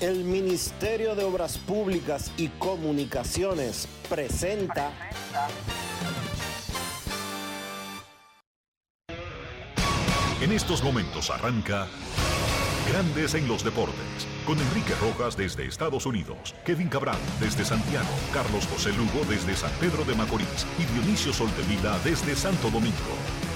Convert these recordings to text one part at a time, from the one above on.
El Ministerio de Obras Públicas y Comunicaciones presenta. En estos momentos arranca Grandes en los Deportes, con Enrique Rojas desde Estados Unidos, Kevin Cabral desde Santiago, Carlos José Lugo desde San Pedro de Macorís y Dionisio Soltevila desde Santo Domingo.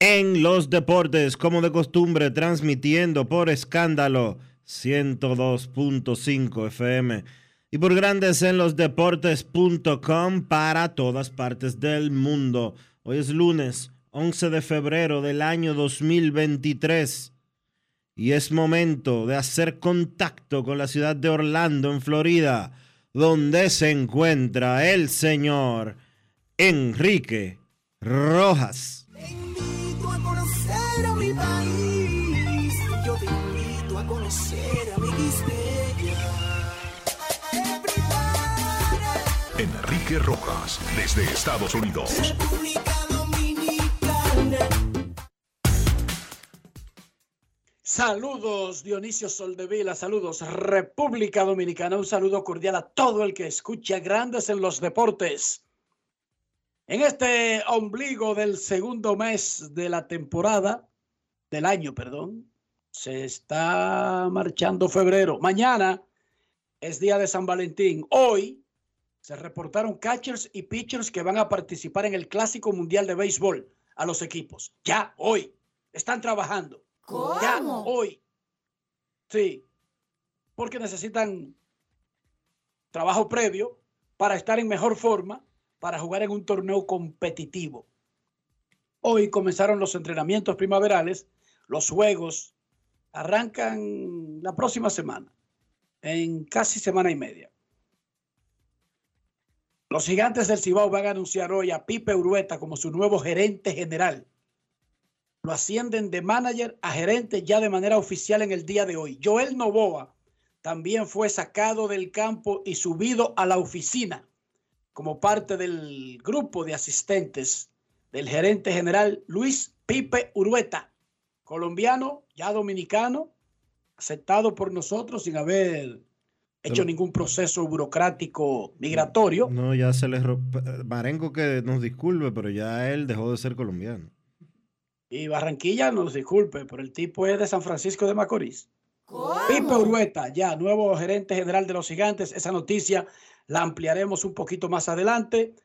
en los Deportes, como de costumbre, transmitiendo por escándalo 102.5 FM y por Grandes en los Deportes.com para todas partes del mundo. Hoy es lunes 11 de febrero del año 2023 y es momento de hacer contacto con la ciudad de Orlando, en Florida, donde se encuentra el señor Enrique Rojas. Mi país. Yo te invito a conocer a mi Enrique Rojas, desde Estados Unidos. República Dominicana. Saludos Dionisio Soldevila, saludos República Dominicana, un saludo cordial a todo el que escucha Grandes en los Deportes. En este ombligo del segundo mes de la temporada, del año, perdón, se está marchando febrero. Mañana es día de San Valentín. Hoy se reportaron catchers y pitchers que van a participar en el Clásico Mundial de Béisbol a los equipos. Ya, hoy. Están trabajando. Ya, hoy. Sí. Porque necesitan trabajo previo para estar en mejor forma, para jugar en un torneo competitivo. Hoy comenzaron los entrenamientos primaverales. Los juegos arrancan la próxima semana, en casi semana y media. Los gigantes del Cibao van a anunciar hoy a Pipe Urueta como su nuevo gerente general lo ascienden de manager a gerente ya de manera oficial en el día de hoy. Joel Novoa también fue sacado del campo y subido a la oficina como parte del grupo de asistentes del gerente general Luis Pipe Urueta, colombiano, ya dominicano, aceptado por nosotros sin haber hecho ningún proceso burocrático migratorio. No, ya se les... Marengo que nos disculpe, pero ya él dejó de ser colombiano. Y Barranquilla, nos disculpe, pero el tipo es de San Francisco de Macorís. Pipe Urueta, ya nuevo gerente general de los gigantes. Esa noticia la ampliaremos un poquito más adelante.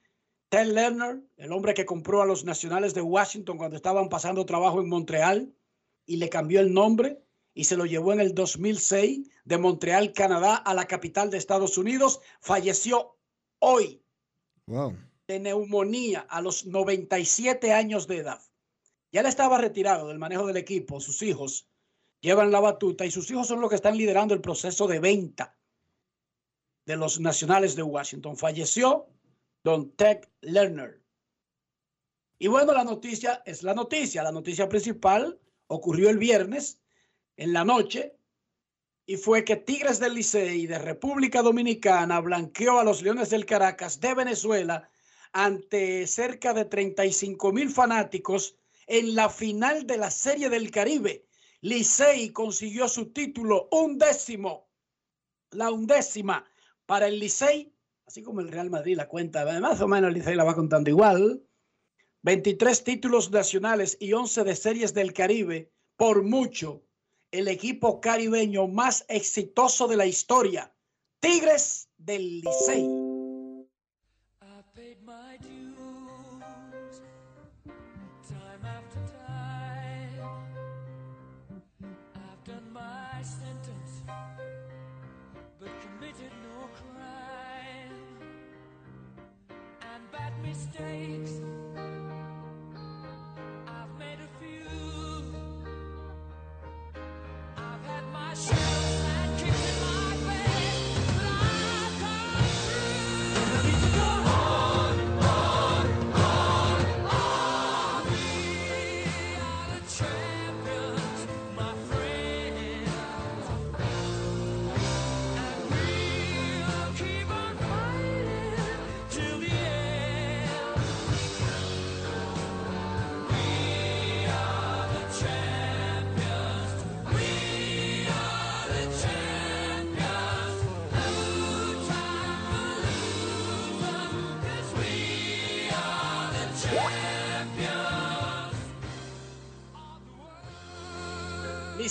Ted Lerner, el hombre que compró a los nacionales de Washington cuando estaban pasando trabajo en Montreal y le cambió el nombre y se lo llevó en el 2006 de Montreal, Canadá, a la capital de Estados Unidos, falleció hoy Wow. de neumonía a los 97 años de edad. Ya él estaba retirado del manejo del equipo, sus hijos llevan la batuta y sus hijos son los que están liderando el proceso de venta de los nacionales de Washington. Falleció don Ted Lerner. Y bueno, la noticia es la noticia. La noticia principal ocurrió el viernes en la noche y fue que Tigres del Licey de República Dominicana blanqueó a los Leones del Caracas de Venezuela ante cerca de 35 mil fanáticos en la final de la Serie del Caribe. Licey consiguió su título undécimo, la undécima para el Licey, así como el Real Madrid la cuenta, más o menos el Licey la va contando igual. 23 títulos nacionales y 11 de series del Caribe, por mucho, el equipo caribeño más exitoso de la historia, Tigres del Licey.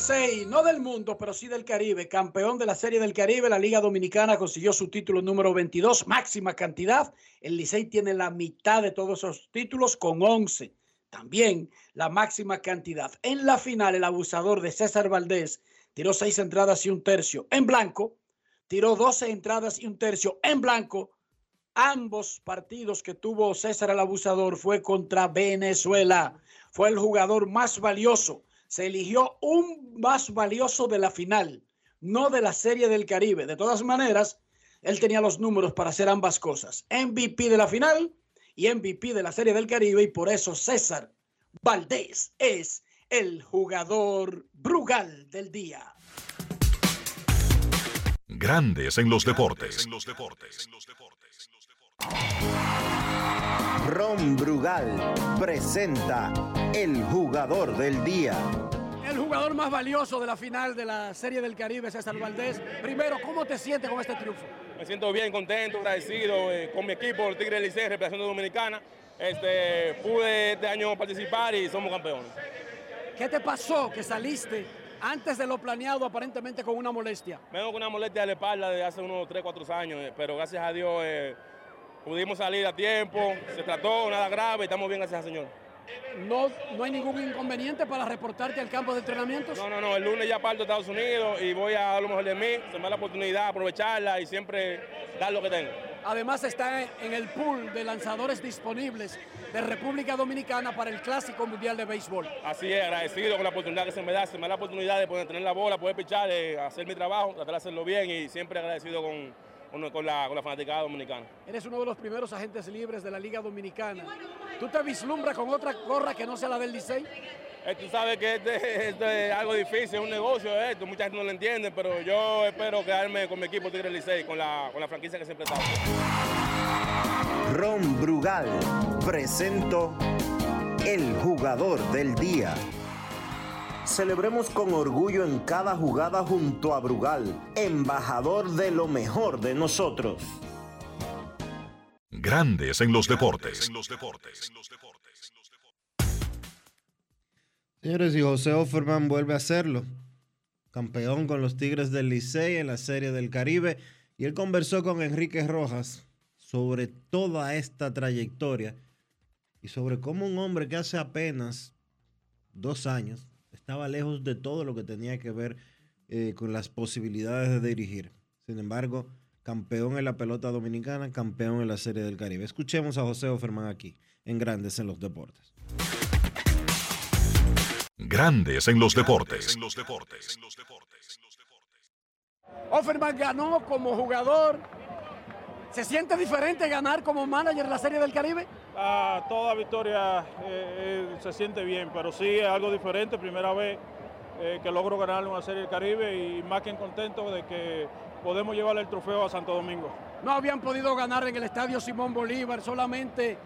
Licey, no del mundo, pero sí del Caribe, campeón de la Serie del Caribe, la Liga Dominicana consiguió su título número 22, máxima cantidad. El Licey tiene la mitad de todos esos títulos con 11. También la máxima cantidad. En la final, el abusador de César Valdés tiró seis entradas y un tercio en blanco, tiró 12 entradas y un tercio en blanco. Ambos partidos que tuvo César el abusador fue contra Venezuela. Fue el jugador más valioso. Se eligió un más valioso de la final, no de la Serie del Caribe. De todas maneras, él tenía los números para hacer ambas cosas. MVP de la final y MVP de la Serie del Caribe y por eso César Valdés es el jugador Brugal del día. Grandes en los deportes. Ron Brugal presenta el jugador del día. El jugador más valioso de la final de la Serie del Caribe, César Valdés. Primero, ¿cómo te sientes con este triunfo? Me siento bien, contento, agradecido eh, con mi equipo, el Tigre Licey, representación dominicana. Este, pude este año participar y somos campeones. ¿Qué te pasó que saliste antes de lo planeado aparentemente con una molestia? Vengo con una molestia de la espalda desde hace unos 3, 4 años, eh, pero gracias a Dios eh, pudimos salir a tiempo, se trató, nada grave, estamos bien, gracias al Señor. ¿No, ¿No hay ningún inconveniente para reportarte al campo de entrenamientos? No, no, no, el lunes ya parto a Estados Unidos y voy a dar lo mejor de mí, se me da la oportunidad, aprovecharla y siempre dar lo que tengo. Además está en el pool de lanzadores disponibles de República Dominicana para el Clásico Mundial de Béisbol. Así es, agradecido con la oportunidad que se me da, se me da la oportunidad de poder tener la bola, poder pichar, de hacer mi trabajo, tratar de hacerlo bien y siempre agradecido con, con, con la, con la fanaticada dominicana. Eres uno de los primeros agentes libres de la Liga Dominicana. ¿Tú te vislumbras con otra gorra que no sea la del Licey? Eh, tú sabes que este, este es algo difícil, es un negocio esto, mucha gente no lo entiende, pero yo espero quedarme con mi equipo Tigre Licey, con la, con la franquicia que siempre estado. Ron Brugal presento el jugador del día. Celebremos con orgullo en cada jugada junto a Brugal, embajador de lo mejor de nosotros. Grandes en los deportes. Señores, y José Offerman vuelve a hacerlo. Campeón con los Tigres del Licey en la Serie del Caribe. Y él conversó con Enrique Rojas sobre toda esta trayectoria y sobre cómo un hombre que hace apenas dos años estaba lejos de todo lo que tenía que ver eh, con las posibilidades de dirigir. Sin embargo, campeón en la pelota dominicana, campeón en la Serie del Caribe. Escuchemos a José Offerman aquí, en Grandes en los Deportes. Grandes en los deportes. Offerman ganó como jugador. ¿Se siente diferente ganar como manager en la Serie del Caribe? Ah, toda victoria eh, eh, se siente bien, pero sí es algo diferente. Primera vez eh, que logro ganar una Serie del Caribe y más que contento de que podemos llevarle el trofeo a Santo Domingo. no habían podido ganar en el estadio Simón Bolívar, solamente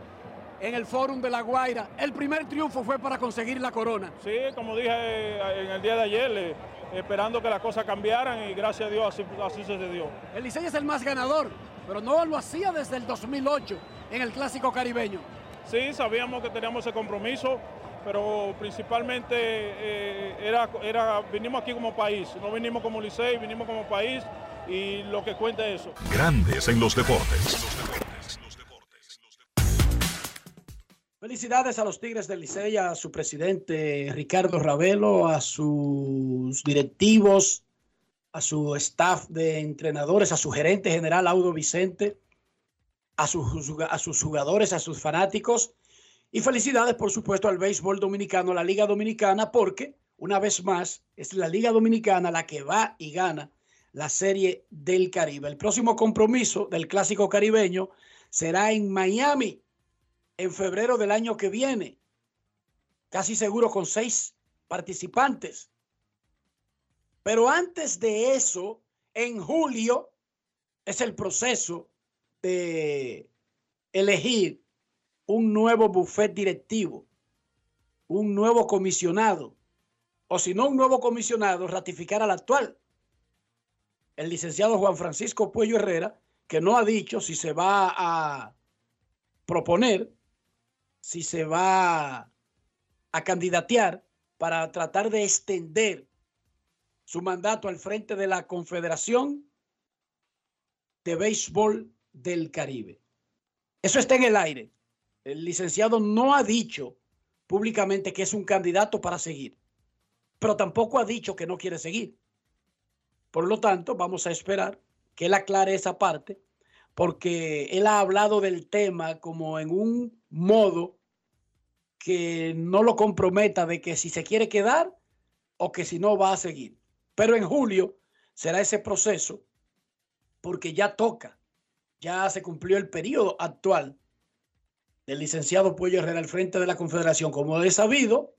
en el Fórum de La Guaira. El primer triunfo fue para conseguir la corona. Sí, como dije en el día de ayer, esperando que las cosas cambiaran y gracias a Dios así, así sucedió. El Licey es el más ganador, pero no lo hacía desde el 2008 en el Clásico Caribeño. Sí, sabíamos que teníamos ese compromiso, pero principalmente eh, era, era, vinimos aquí como país, no vinimos como Licey, vinimos como país y lo que cuenta es eso. Grandes en los deportes. Felicidades a los Tigres del Licey, a su presidente Ricardo Ravelo, a sus directivos, a su staff de entrenadores, a su gerente general Audo Vicente, a sus, a sus jugadores, a sus fanáticos. Y felicidades, por supuesto, al béisbol dominicano, a la Liga Dominicana, porque una vez más es la Liga Dominicana la que va y gana la Serie del Caribe. El próximo compromiso del Clásico Caribeño será en Miami en febrero del año que viene, casi seguro con seis participantes. Pero antes de eso, en julio, es el proceso de elegir un nuevo buffet directivo, un nuevo comisionado, o si no un nuevo comisionado, ratificar al actual, el licenciado Juan Francisco Puello Herrera, que no ha dicho si se va a proponer si se va a candidatear para tratar de extender su mandato al frente de la Confederación de Béisbol del Caribe. Eso está en el aire. El licenciado no ha dicho públicamente que es un candidato para seguir, pero tampoco ha dicho que no quiere seguir. Por lo tanto, vamos a esperar que él aclare esa parte, porque él ha hablado del tema como en un modo que no lo comprometa de que si se quiere quedar o que si no va a seguir. Pero en julio será ese proceso porque ya toca, ya se cumplió el periodo actual del licenciado Puello Herrera al frente de la Confederación. Como es sabido,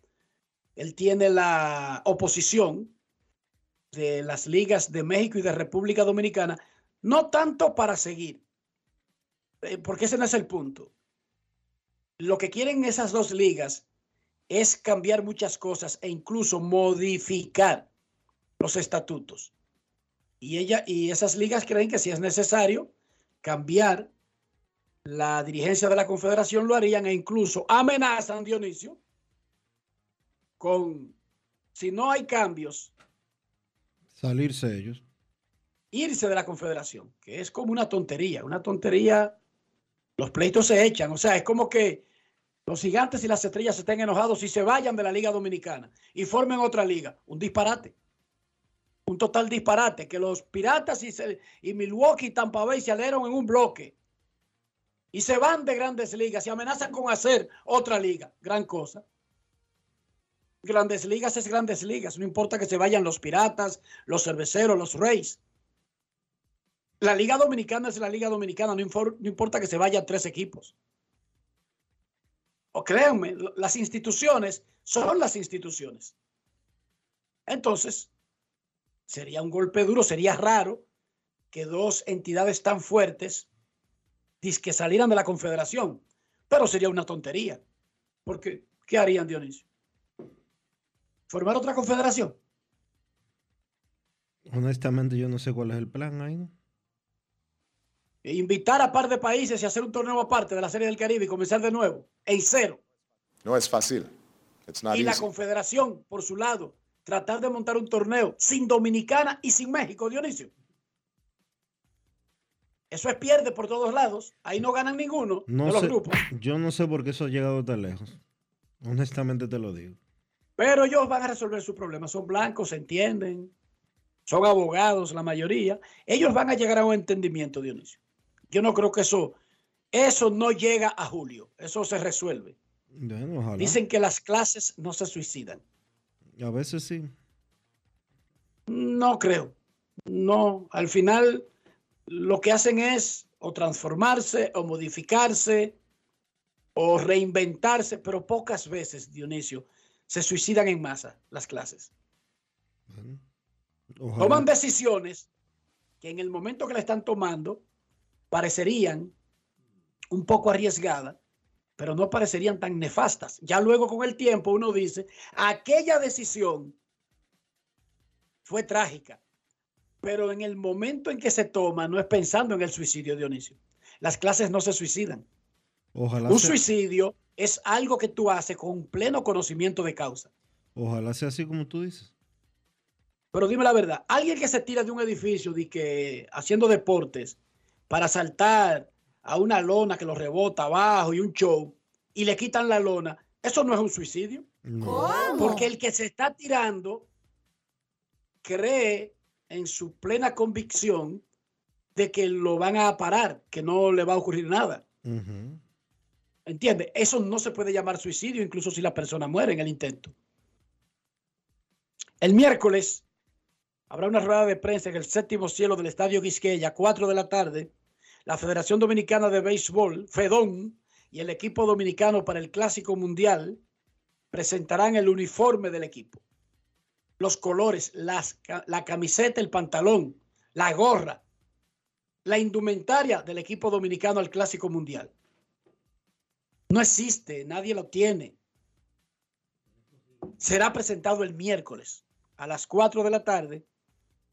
él tiene la oposición de las ligas de México y de República Dominicana, no tanto para seguir, eh, porque ese no es el punto lo que quieren esas dos ligas es cambiar muchas cosas e incluso modificar los estatutos. Y ella y esas ligas creen que si es necesario cambiar la dirigencia de la Confederación lo harían e incluso amenazan Dionisio con si no hay cambios Salirse ellos. irse de la Confederación, que es como una tontería, una tontería. Los pleitos se echan, o sea, es como que los gigantes y las estrellas estén enojados y se vayan de la Liga Dominicana y formen otra liga. Un disparate. Un total disparate. Que los Piratas y, Milwaukee y Tampa Bay se alieron en un bloque y se van de grandes ligas y amenazan con hacer otra liga. Gran cosa. Grandes ligas es grandes ligas. No importa que se vayan los Piratas, los Cerveceros, los Rays. La Liga Dominicana es la Liga Dominicana. No, importa que se vayan tres equipos. O créanme, las instituciones son las instituciones. Entonces, sería un golpe duro, sería raro que dos entidades tan fuertes que salieran de la confederación, pero sería una tontería. Porque, ¿qué harían, Dionisio? ¿Formar otra confederación? Honestamente, yo no sé cuál es el plan ahí. ¿no? E invitar a par de países y hacer un torneo aparte de la Serie del Caribe y comenzar de nuevo, en cero. No es fácil. It's not y la confederación, por su lado, tratar de montar un torneo sin Dominicana y sin México, Dionisio. Eso es pierde por todos lados. Ahí no ganan ninguno No de los sé, grupos. yo no sé por qué eso ha llegado tan lejos. Honestamente te lo digo. Pero ellos van a resolver su problema. Son blancos, se entienden. Son abogados, la mayoría. Ellos van a llegar a un entendimiento, Dionisio. Yo no creo que eso, eso no llega a julio. Eso se resuelve. Bueno. Dicen que las clases no se suicidan. A veces sí. No creo. No, al final lo que hacen es o transformarse o modificarse o reinventarse, pero pocas veces, Dionisio, se suicidan en masa las clases. Toman decisiones que en el momento que la están tomando parecerían un poco arriesgadas, pero no parecerían tan nefastas. Ya luego con el tiempo uno dice, aquella decisión fue trágica, pero en el momento en que se toma no es pensando en el suicidio, Dionisio. Las clases no se suicidan. Ojalá Un sea, suicidio es algo que tú haces con pleno conocimiento de causa. ojalá sea así como tú dices. Pero dime la verdad, alguien que se tira de un edificio de que haciendo deportes para saltar a una lona que lo rebota abajo y un show y le quitan la lona, eso no es un suicidio. Porque el que se está tirando cree en su plena convicción de que lo van a parar, que no le va a ocurrir nada. Ujú. ¿Entiendes? Eso no se puede llamar suicidio, incluso si la persona muere en el intento. El miércoles habrá una rueda de prensa en el séptimo cielo del Estadio Quisqueya, 4 de la tarde. La Federación Dominicana de Béisbol, FEDON, y el equipo dominicano para el Clásico Mundial presentarán el uniforme del equipo. Los colores, la camiseta, el pantalón, la gorra, la indumentaria del equipo dominicano al Clásico Mundial. No existe, nadie lo tiene. Será presentado el miércoles a las 4 de la tarde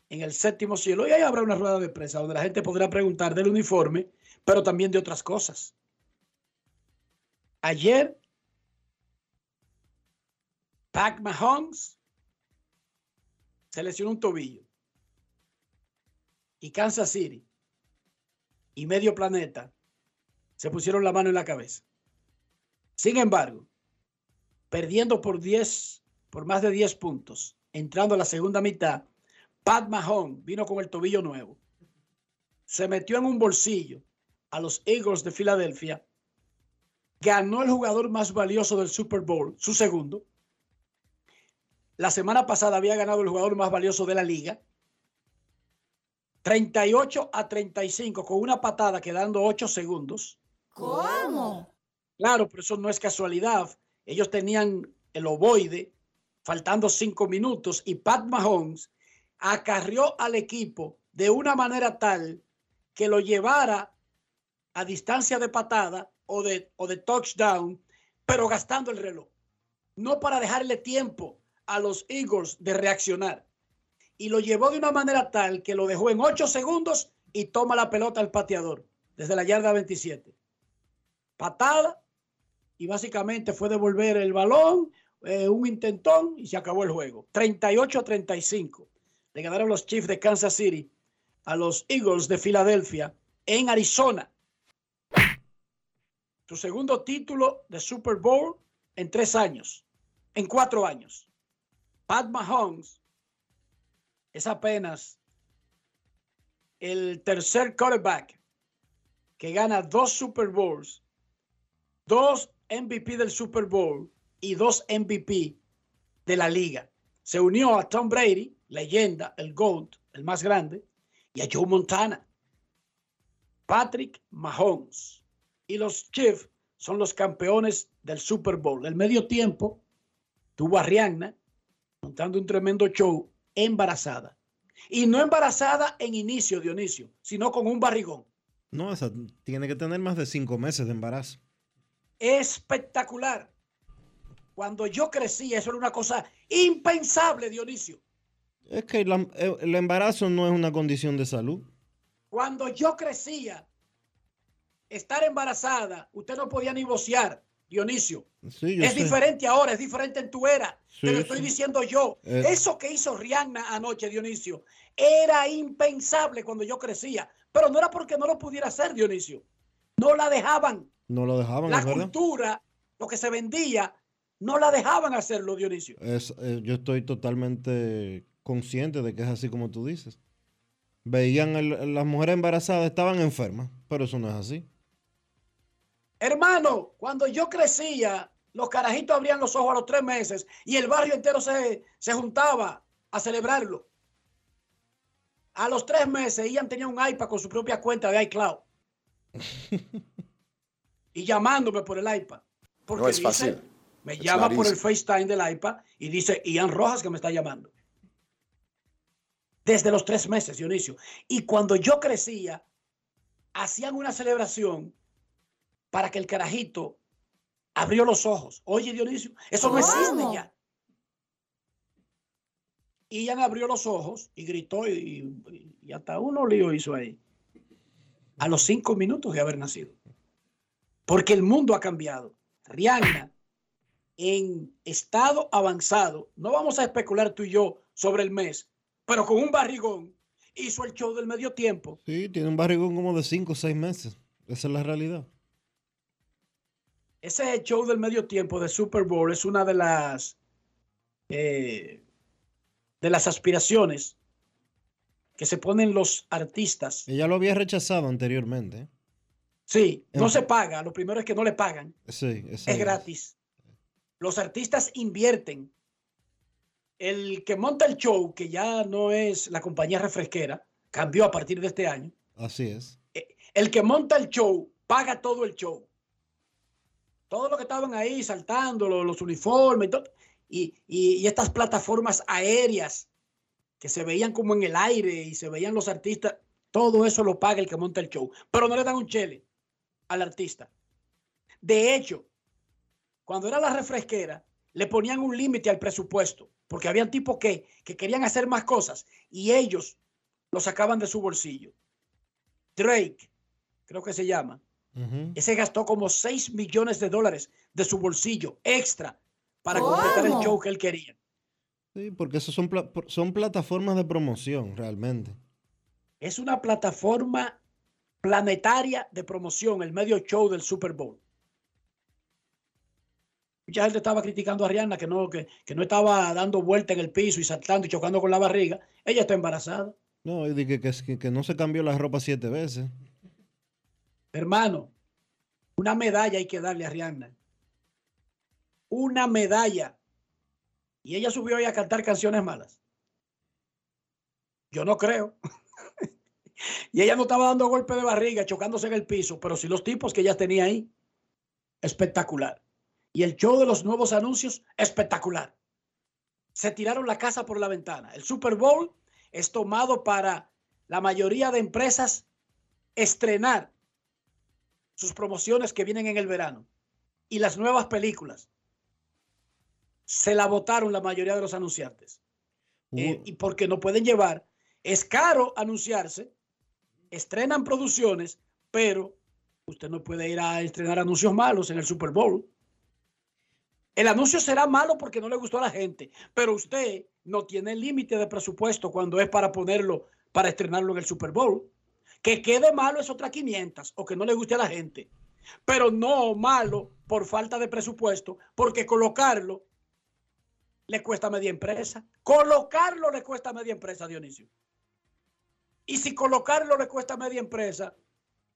en el séptimo cielo y ahí habrá una rueda de prensa donde la gente podrá preguntar del uniforme, pero también de otras cosas. Ayer, Pac Mahomes se lesionó un tobillo y Kansas City y medio planeta se pusieron la mano en la cabeza. Sin embargo, perdiendo por 10, por más de 10 puntos, entrando a la segunda mitad, Pat Mahomes vino con el tobillo nuevo. Se metió en un bolsillo a los Eagles de Filadelfia. Ganó el jugador más valioso del Super Bowl, su segundo. La semana pasada había ganado el jugador más valioso de la liga. 38 a 35 con una patada quedando 8 segundos. ¿Cómo? Claro, pero eso no es casualidad. Ellos tenían el ovoide faltando cinco minutos y Pat Mahomes acarrió al equipo de una manera tal que lo llevara a distancia de patada o de, o de touchdown, pero gastando el reloj. No para dejarle tiempo a los Eagles de reaccionar. Y lo llevó de una manera tal que lo dejó en ocho segundos y toma la pelota al pateador desde la yarda 27. Patada y básicamente fue devolver el balón, eh, un intentón y se acabó el juego. 38 a 35. Le ganaron los Chiefs de Kansas City a los Eagles de Filadelfia en Arizona. Su segundo título de Super Bowl en tres años, en cuatro años. Pat Mahomes es apenas el tercer quarterback que gana dos Super Bowls, dos MVP del Super Bowl y dos MVP de la liga. Se unió a Tom Brady, leyenda, el GOAT, el más grande, y a Joe Montana. Patrick Mahomes. Y los Chiefs son los campeones del Super Bowl. El medio tiempo tuvo a Rihanna montando un tremendo show embarazada. Y no embarazada en inicio, Dionisio, sino con un barrigón. No, esa tiene que tener más de cinco meses de embarazo. Espectacular. Cuando yo crecí, eso era una cosa impensable, Dionisio. Es que la- el embarazo no es una condición de salud. Cuando yo crecía, estar embarazada, usted no podía ni vocear, Dionisio. Sí, es sé. diferente ahora, es diferente en tu era. Te lo estoy sí. diciendo yo. Eh. Eso que hizo Rihanna anoche, Dionisio, era impensable cuando yo crecía. Pero no era porque no lo pudiera hacer, Dionisio. No la dejaban. No lo dejaban, La verdad. cultura, lo que se vendía, no la dejaban hacerlo, Dionisio. Es, eh, yo estoy totalmente consciente de que es así como tú dices. Veían el- las mujeres embarazadas estaban enfermas, pero eso no es así. Hermano, cuando yo crecía, los carajitos abrían los ojos a los tres meses y el barrio entero se, se juntaba a celebrarlo. A los tres meses, Ian tenía un iPad con su propia cuenta de iCloud. y llamándome por el iPad. Porque No es dice- fácil. Me llama por el. FaceTime del iPad y dice Ian Rojas que me está llamando. Desde los tres meses, Dionisio. Y cuando yo crecía, hacían una celebración para que el carajito abrió los ojos. Oye, Dionisio, eso no existe ya. Y Ian abrió los ojos y gritó y, y- y hasta uno lío hizo ahí. A los cinco minutos de haber nacido. Porque el mundo ha cambiado. Rihanna, en estado avanzado, no vamos a especular tú y yo sobre el mes, pero con un barrigón, hizo el show del medio tiempo. Sí, tiene un barrigón como de 5 o 6 meses. Esa es la realidad. Ese show del medio tiempo de Super Bowl es una de las eh, de las aspiraciones que se ponen los artistas. Ella lo había rechazado anteriormente. Sí, no En- se paga. Lo primero es que no le pagan. Sí, Es gratis. Los artistas invierten. El que monta el show, que ya no es la compañía refresquera, cambió a partir de este año. Así es. El que monta el show paga todo el show. Todos los que estaban ahí saltando, los, los uniformes y, todo, y, y- y estas plataformas aéreas que se veían como en el aire y se veían los artistas, todo eso lo paga el que monta el show. Pero no le dan un chele al artista. De hecho, cuando era la refresquera, le ponían un límite al presupuesto, porque habían tipos que, que querían hacer más cosas y ellos lo sacaban de su bolsillo. Drake, creo que se llama, ese gastó como 6 millones de dólares de su bolsillo extra para completar el show que él quería. Sí, porque eso son, pla- son plataformas de promoción, realmente. Es una plataforma planetaria de promoción, el medio show del Super Bowl. Mucha gente estaba criticando a Rihanna que no, que, que no estaba dando vuelta en el piso y saltando y chocando con la barriga. Ella está embarazada. No, y di que, que, que- que no se cambió la ropa siete veces. Hermano, una medalla hay que darle a Rihanna. Una medalla. Y ella subió hoy a cantar canciones malas. Yo no creo. y ella no estaba dando golpe de barriga, chocándose en el piso, pero sí los tipos que ella tenía ahí. Espectacular. Y el show de los nuevos anuncios, espectacular. Se tiraron la casa por la ventana. El Super Bowl es tomado para la mayoría de empresas estrenar sus promociones que vienen en el verano y las nuevas películas. Se la votaron la mayoría de los anunciantes. Eh, y porque no pueden llevar, es caro anunciarse, estrenan producciones, pero usted no puede ir a estrenar anuncios malos en el Super Bowl. El anuncio será malo porque no le gustó a la gente, pero usted no tiene límite de presupuesto cuando es para ponerlo, para estrenarlo en el Super Bowl. Que quede malo es otra 500 o que no le guste a la gente, pero no malo por falta de presupuesto, porque colocarlo le cuesta media empresa. Colocarlo le cuesta media empresa, Dionisio. Y si colocarlo le cuesta media empresa,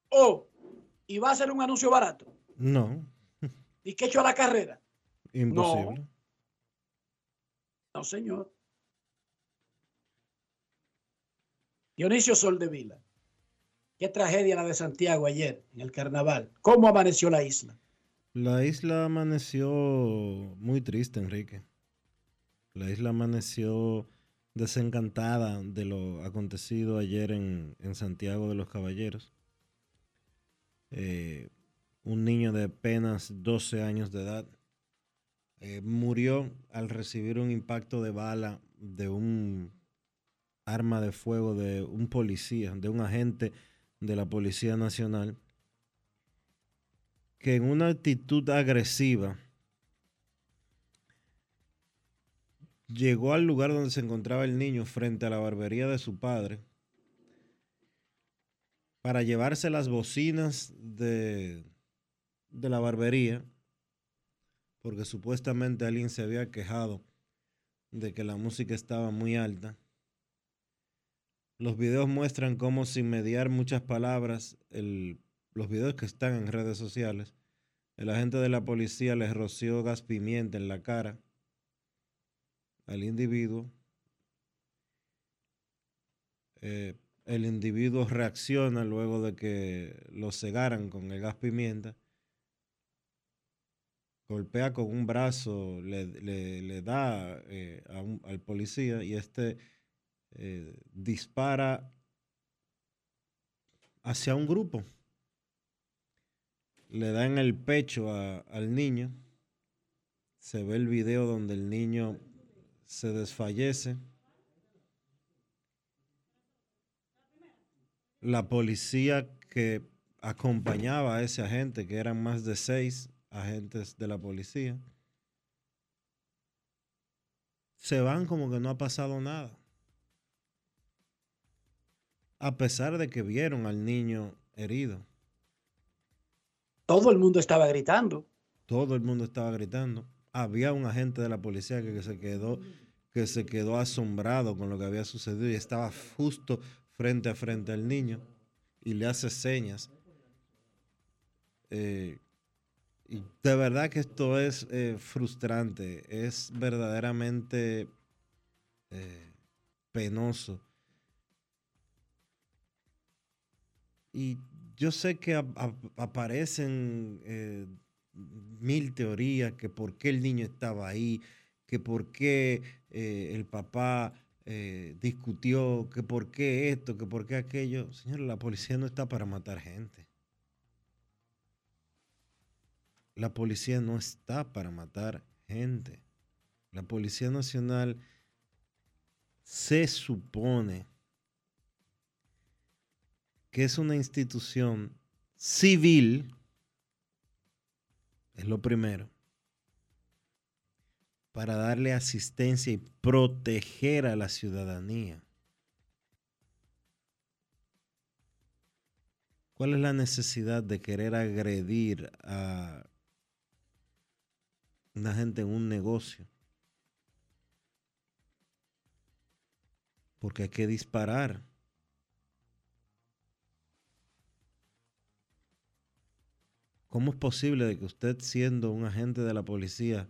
o y va a ser un anuncio barato, No, y que hecho a la carrera. Imposible. No, señor. Dionisio Soldevila. Qué tragedia la de Santiago ayer en el carnaval. ¿Cómo amaneció la isla? La isla amaneció muy triste, Enrique. La isla amaneció desencantada de lo acontecido ayer en, en Santiago de los Caballeros. Eh, un niño de apenas 12 años de edad eh, murió al recibir un impacto de bala de un arma de fuego de un policía, de un agente de la Policía Nacional, que en una actitud agresiva llegó al lugar donde se encontraba el niño frente a la barbería de su padre para llevarse las bocinas de, de la barbería, porque supuestamente alguien se había quejado de que la música estaba muy alta. Los videos muestran cómo sin mediar muchas palabras, los videos que están en redes sociales, el agente de la policía les roció gas pimienta en la cara al individuo. Eh, el individuo reacciona luego de que lo cegaran con el gas pimienta. Golpea con un brazo, le, le- da eh, al policía y este eh, dispara hacia un grupo. Le da en el pecho al niño. Se ve el video donde el niño se desfallece. La policía que acompañaba a ese agente, que eran más de seis agentes de la policía, se van como que no ha pasado nada. A pesar de que vieron al niño herido. Todo el mundo estaba gritando. Todo el mundo estaba gritando. Había un agente de la policía que, que se quedó que se quedó asombrado con lo que había sucedido y estaba justo frente a frente al niño y le hace señas. Eh, de verdad que esto es eh, frustrante, es verdaderamente eh, penoso. Y yo sé que ap- ap- aparecen eh, mil teorías que por qué el niño estaba ahí, que por qué el papá discutió, que por qué esto, que por qué aquello. Señor, la policía no está para matar gente. La policía no está para matar gente. La Policía Nacional se supone que es una institución civil, es lo primero, para darle asistencia y proteger a la ciudadanía. ¿Cuál es la necesidad de querer agredir a una gente en un negocio? Porque hay que disparar. ¿Cómo es posible de que usted siendo un agente de la policía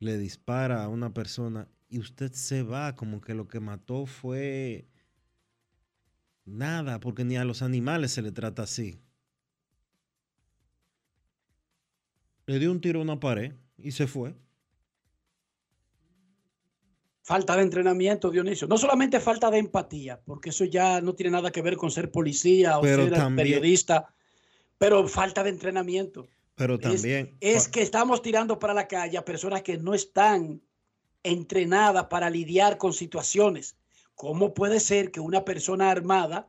le dispara a una persona y usted se va como que lo que mató fue nada, porque ni a los animales se le trata así? Le dio un tiro a una pared y se fue. Falta de entrenamiento, Dionisio. No solamente falta de empatía, porque eso ya no tiene nada que ver con ser policía o Pero ser también- periodista, pero falta de entrenamiento. Pero Es- también... Es, que estamos tirando para la calle a personas que no están entrenadas para lidiar con situaciones. ¿Cómo puede ser que una persona armada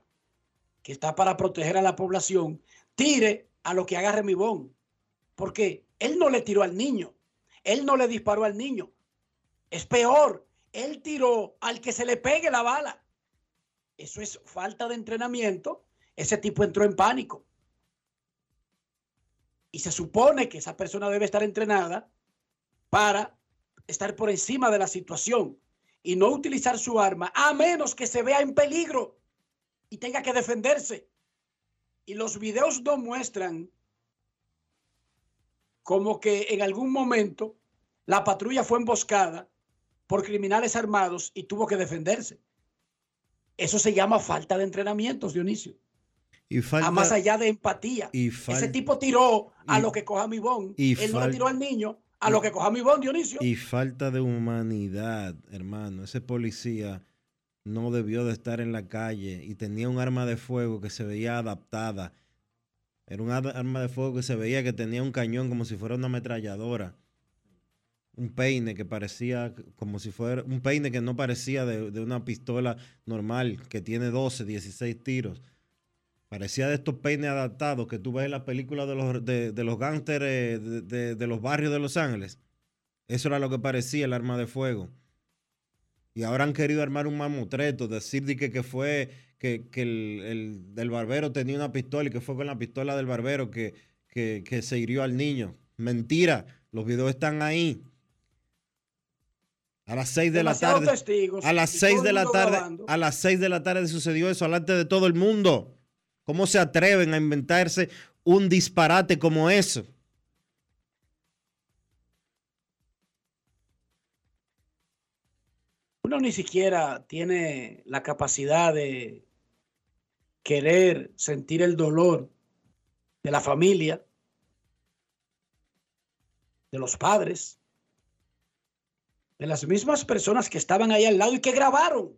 que está para proteger a la población tire a lo que agarre mi bon? Porque él no le tiró al niño, él no le disparó al niño. Es peor, él tiró al que se le pegue la bala. Eso es falta de entrenamiento. Ese tipo entró en pánico. Y se supone que esa persona debe estar entrenada para estar por encima de la situación y no utilizar su arma a menos que se vea en peligro y tenga que defenderse. Y los videos no muestran como que en algún momento la patrulla fue emboscada por criminales armados y tuvo que defenderse. Eso se llama falta de entrenamientos, Dionisio. Y falta, a más allá de empatía. y Ese tipo tiró a y- lo que coja mi bon. y Él no tiró al niño a lo que coja mi bon, Dionisio. Y falta de humanidad, hermano. Ese policía no debió de estar en la calle y tenía un arma de fuego que se veía adaptada. Era un arma de fuego que se veía que tenía un cañón como si fuera una ametralladora. Un peine que parecía como si fuera un peine que no parecía de, de una pistola normal que tiene 12, 16 tiros. Parecía de estos peines adaptados que tú ves en las películas de los, de, de los de, de- los barrios de Los Ángeles. Eso era lo que parecía el arma de fuego. Y ahora han querido armar un mamotreto, decir de que, que fue que, que el, el- el barbero tenía una pistola y que fue con la pistola del barbero que, que, que se hirió al niño. Mentira, los videos están ahí. A las 6 de la tarde. testigos A las y 6 todo de la tarde. grabando. A las 6 de la tarde sucedió eso delante de todo el mundo. ¿Cómo se atreven a inventarse un disparate como eso? Uno ni siquiera tiene la capacidad de querer sentir el dolor de la familia, de los padres, de las mismas personas que estaban ahí al lado y que grabaron.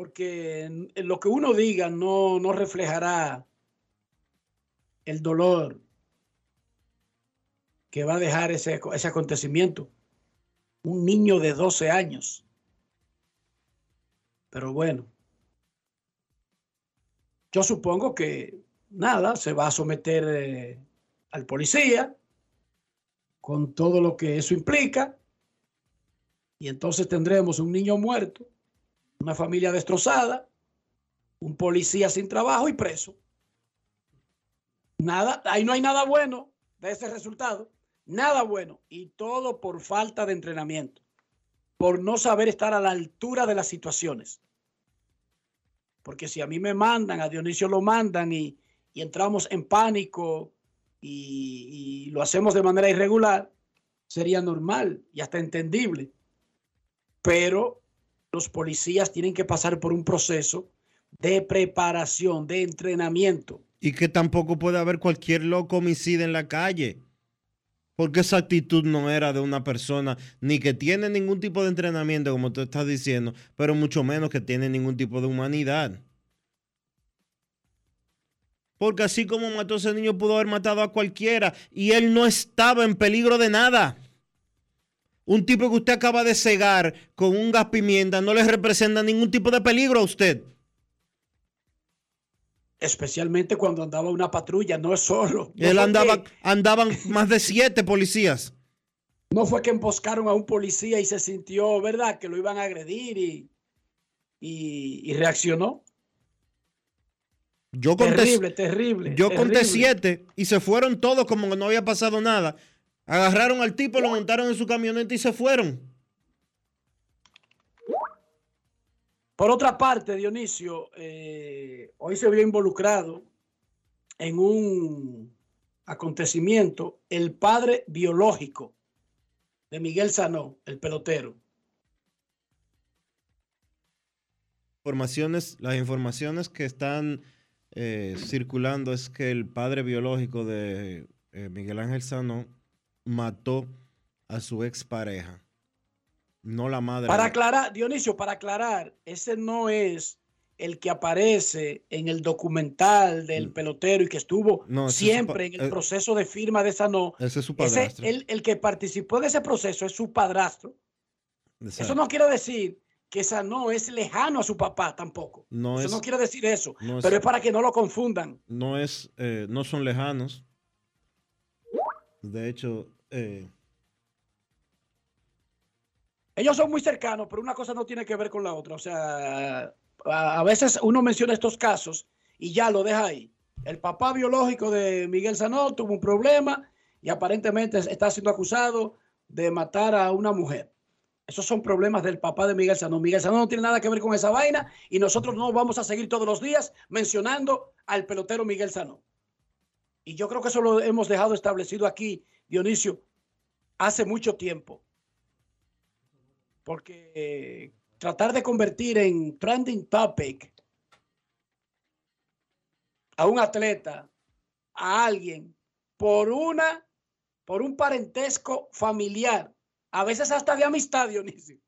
porque lo que uno diga no, no reflejará el dolor que va a dejar ese, ese acontecimiento. Un niño de 12 años. Pero bueno, yo supongo que nada, se va a someter eh, al policía con todo lo que eso implica. Y entonces tendremos un niño muerto, una familia destrozada, un policía sin trabajo y preso. Nada, ahí no hay nada bueno de ese resultado. Nada bueno. Y todo por falta de entrenamiento. Por no saber estar a la altura de las situaciones. Porque si a mí me mandan, a Dionisio lo mandan y, y entramos en pánico y, y lo hacemos de manera irregular, sería normal y hasta entendible. Pero los policías tienen que pasar por un proceso de preparación, de entrenamiento. Y que tampoco puede haber cualquier loco homicida en la calle. Porque esa actitud no era de una persona ni que tiene ningún tipo de entrenamiento, como tú estás diciendo, pero mucho menos que tiene ningún tipo de humanidad. Porque así como mató ese niño, pudo haber matado a cualquiera y él no estaba en peligro de nada. Un tipo que usted acaba de cegar con un gas pimienta no le representa ningún tipo de peligro a usted. Especialmente cuando andaba una patrulla, no es solo. No Él andaba, que- andaban más de siete policías. no fue que emboscaron a un policía y se sintió, ¿verdad?, que lo iban a agredir y, y, y reaccionó. Yo conté, Terrible, terrible. yo conté siete y se fueron todos como que no había pasado nada. Agarraron al tipo, lo montaron en su camioneta y se fueron. Por otra parte, Dionisio, eh, hoy se vio involucrado en un acontecimiento el padre biológico de Miguel Sanó, el pelotero. Informaciones, las informaciones que están eh, circulando es que el padre biológico de eh, Miguel Ángel Sano mató a su expareja. No la madre. Para aclarar, Dionisio, para aclarar, ese no es el que aparece en el documental del pelotero y que estuvo Mm. No, ese es siempre en el eh, proceso de firma de Sanó. Ese es su Ese, padrastro. el, el que participó en ese proceso es su padrastro. Eso no quiere decir que Sanó es lejano a su papá tampoco. No Eso es- no quiere decir eso, no es- pero es para que no lo confundan. no es, eh, no son lejanos. De hecho, eh, Ellos son muy cercanos, pero una cosa no tiene que ver con la otra. O sea, a, veces uno menciona estos casos y ya lo deja ahí. El papá biológico de Miguel Sanó tuvo un problema y aparentemente está siendo acusado de matar a una mujer. Esos son problemas del papá de Miguel Sanó. Miguel Sanó no tiene nada que ver con esa vaina y nosotros no vamos a seguir todos los días mencionando al pelotero Miguel Sanó. Y yo creo que eso lo hemos dejado establecido aquí, Dionisio, hace mucho tiempo porque eh, tratar de convertir en trending topic a un atleta, a alguien, por una, por un parentesco familiar, a veces hasta de amistad, Dionisio.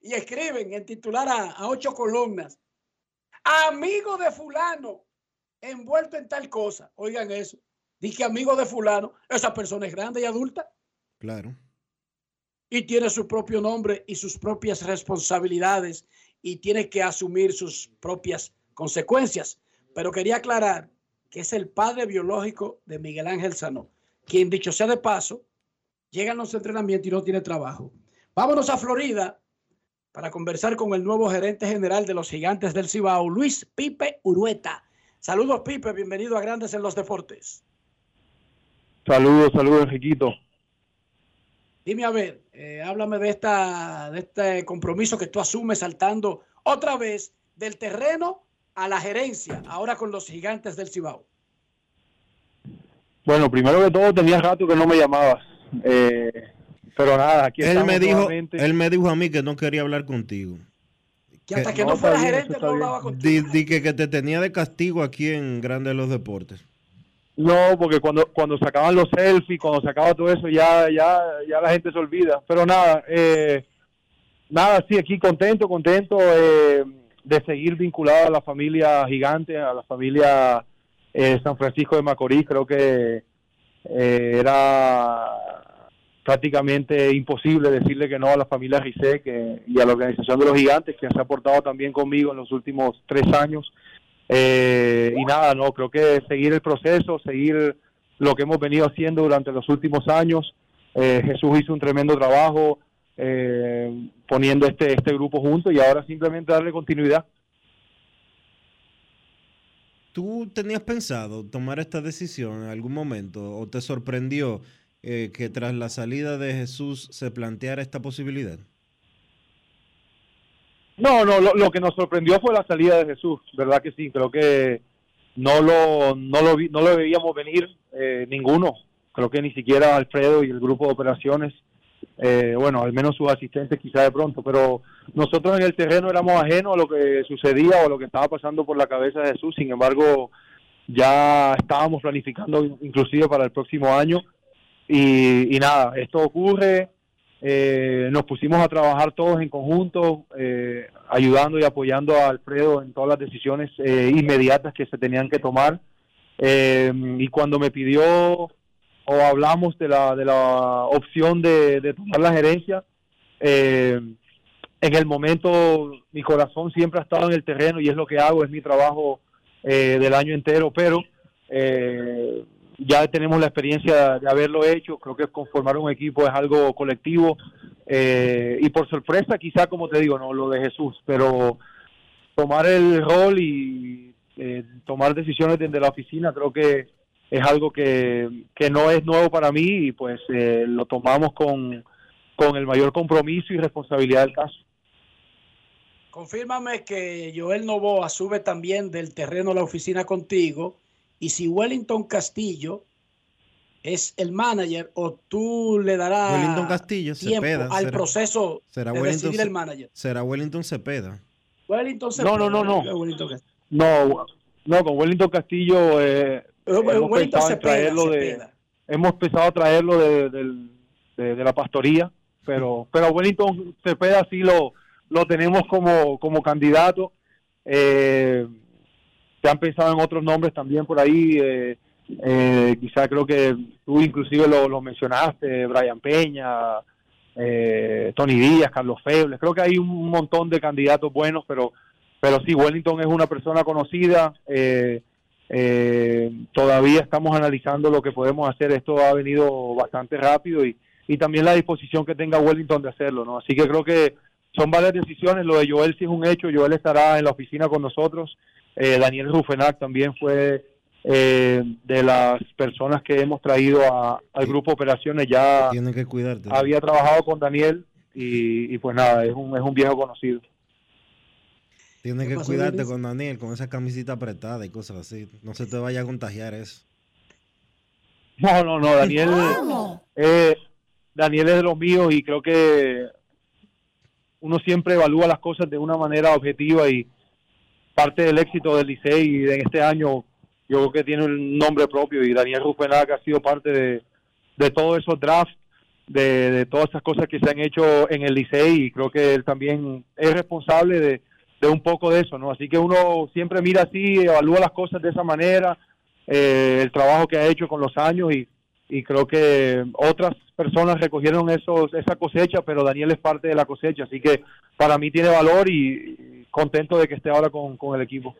Y escriben en titular a, a ocho columnas, amigo de fulano, envuelto en tal cosa. Oigan eso. Dije amigo de fulano, esa persona es grande y adulta claro. Y tiene su propio nombre y sus propias responsabilidades y tiene que asumir sus propias consecuencias. Pero quería aclarar que es el padre biológico de Miguel Ángel Sanó, quien dicho sea de paso, llega a los entrenamientos y no tiene trabajo. Vámonos a Florida para conversar con el nuevo gerente general de los gigantes del Cibao, Luis Pipe Urueta. Saludos Pipe, bienvenido a Grandes en los Deportes. Saludos, saludos, Enriquito. Dime a ver, eh, háblame de, esta, de este compromiso que tú asumes saltando otra vez del terreno a la gerencia, ahora con los gigantes del Cibao. Bueno, primero que todo, tenía rato que no me llamabas. Eh, pero nada, aquí Él me, dijo, nuevamente. él me dijo a mí que no quería hablar contigo. Que hasta Que- no, no, fuera gerente no hablaba contigo. Di, di que, que te tenía de castigo aquí en Grande de los Deportes. No, porque cuando cuando sacaban los selfies, cuando sacaba todo eso, ya ya ya la gente se olvida. Pero nada, eh, nada, sí, aquí contento, contento eh, de seguir vinculado a la familia gigante, a la familia eh, San Francisco de Macorís. Creo que eh, era prácticamente imposible decirle que no a la familia Rizé que, y a la organización de los gigantes que se ha portado también conmigo en los últimos tres años. Eh, y nada, no, creo que seguir el proceso, seguir lo que hemos venido haciendo durante los últimos años. Eh, Jesús hizo un tremendo trabajo eh, poniendo este, este grupo junto y ahora simplemente darle continuidad. ¿Tú tenías pensado tomar esta decisión en algún momento o te sorprendió eh, que tras la salida de Jesús se planteara esta posibilidad? No, no, lo, lo que nos sorprendió fue la salida de Jesús, verdad que sí, creo que no lo, no lo, vi- no lo veíamos venir eh, ninguno, creo que ni siquiera Alfredo y el grupo de operaciones, eh, bueno, al menos sus asistentes quizá de pronto, pero nosotros en el terreno éramos ajenos a lo que sucedía o lo que estaba pasando por la cabeza de Jesús, sin embargo, ya estábamos planificando inclusive para el próximo año. Y, y nada, esto ocurre, eh, nos pusimos a trabajar todos en conjunto, eh, ayudando y apoyando a Alfredo en todas las decisiones eh, inmediatas que se tenían que tomar. Eh, y cuando me pidió o hablamos de la, de la opción de, de tomar la gerencia, eh, en el momento mi corazón siempre ha estado en el terreno y es lo que hago, es mi trabajo del año entero, pero ya tenemos la experiencia de haberlo hecho, creo que conformar un equipo es algo colectivo eh, y por sorpresa quizá como te digo, no lo de Jesús, pero tomar el rol y eh, tomar decisiones desde la oficina creo que es algo que, que no es nuevo para mí y pues eh, lo tomamos con, con el mayor compromiso y responsabilidad del caso. Confírmame que Joel Novoa sube también del terreno a la oficina contigo y si Wellington Castillo es el manager o tú le darás Wellington Castillo, tiempo Cepeda, al será- proceso será de Wellington decidir el manager. Será Wellington Cepeda. Wellington No, no, no, no. Wellington Castillo. No, no, con Wellington Castillo eh, Pero, hemos Wellington pensado en Cepeda, traerlo de, Cepeda. hemos empezado a traerlo de- de la pastoría, pero pero Wellington Cepeda sí lo, lo tenemos como, como candidato. Eh, se han pensado en otros nombres también por ahí. Eh, eh, quizá creo que tú inclusive lo, lo mencionaste, Brian Peña, eh, Tony Díaz, Carlos Febles. Creo que hay un montón de candidatos buenos, pero pero sí, Wellington es una persona conocida. eh, eh, todavía estamos analizando lo que podemos hacer. Esto ha venido bastante rápido y, y también la disposición que tenga Wellington de hacerlo, ¿no? Así que creo que son varias decisiones. Lo de Joel sí es un hecho. Joel estará en la oficina con nosotros. Eh, Daniel Rufenac también fue eh, de las personas que hemos traído a- al grupo operaciones. Ya Tienen que cuidarte. había trabajado con Daniel y, y pues nada, es un, es un viejo conocido. Tienes ¿Qué que pasó, cuidarte con Daniel, con esa camisita apretada y cosas así. No se te vaya a contagiar eso. No, no, no, Daniel, eh, Daniel es de los míos y creo que uno siempre evalúa las cosas de una manera objetiva y parte del éxito del Licey y de este año yo creo que tiene un nombre propio y Daniel Rufenac ha sido parte de, de todos esos drafts, de, de todas esas cosas que se han hecho en el Licey y creo que él también es responsable de, de un poco de eso, ¿no? Así que uno siempre mira así, evalúa las cosas de esa manera, eh, el trabajo que ha hecho con los años y, y creo que otras personas recogieron esos esa cosecha, pero Daniel es parte de la cosecha, así que para mí tiene valor y, contento de que esté ahora con, con el equipo.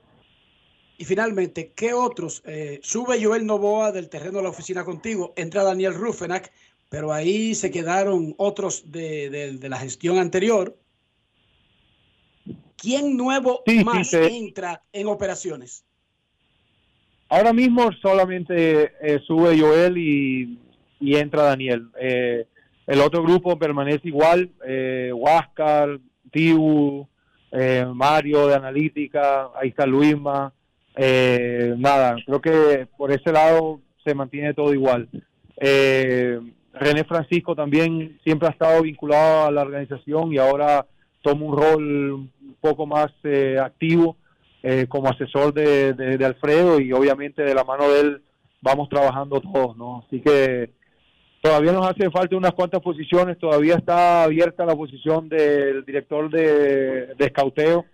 Y finalmente, ¿qué otros? Eh, sube Joel Novoa del terreno a la oficina contigo, entra Daniel Rufenac, pero ahí se quedaron otros de, de- de la gestión anterior. ¿Quién nuevo Sí, sí, más entra en operaciones? Ahora mismo solamente eh, sube Joel y, entra Daniel. Eh, el otro grupo permanece igual, eh, Huáscar, Tibu, eh, Mario de Analítica, ahí está Luisma. Eh, nada, creo que por ese lado se mantiene todo igual. Eh, René Francisco también siempre ha estado vinculado a la organización y ahora toma un rol un poco más eh, activo eh, como asesor de, de- Alfredo y obviamente de la mano de él vamos trabajando todos, ¿no? Así que Todavía nos hace falta unas cuantas posiciones, todavía está abierta la posición del director de, de escauteo,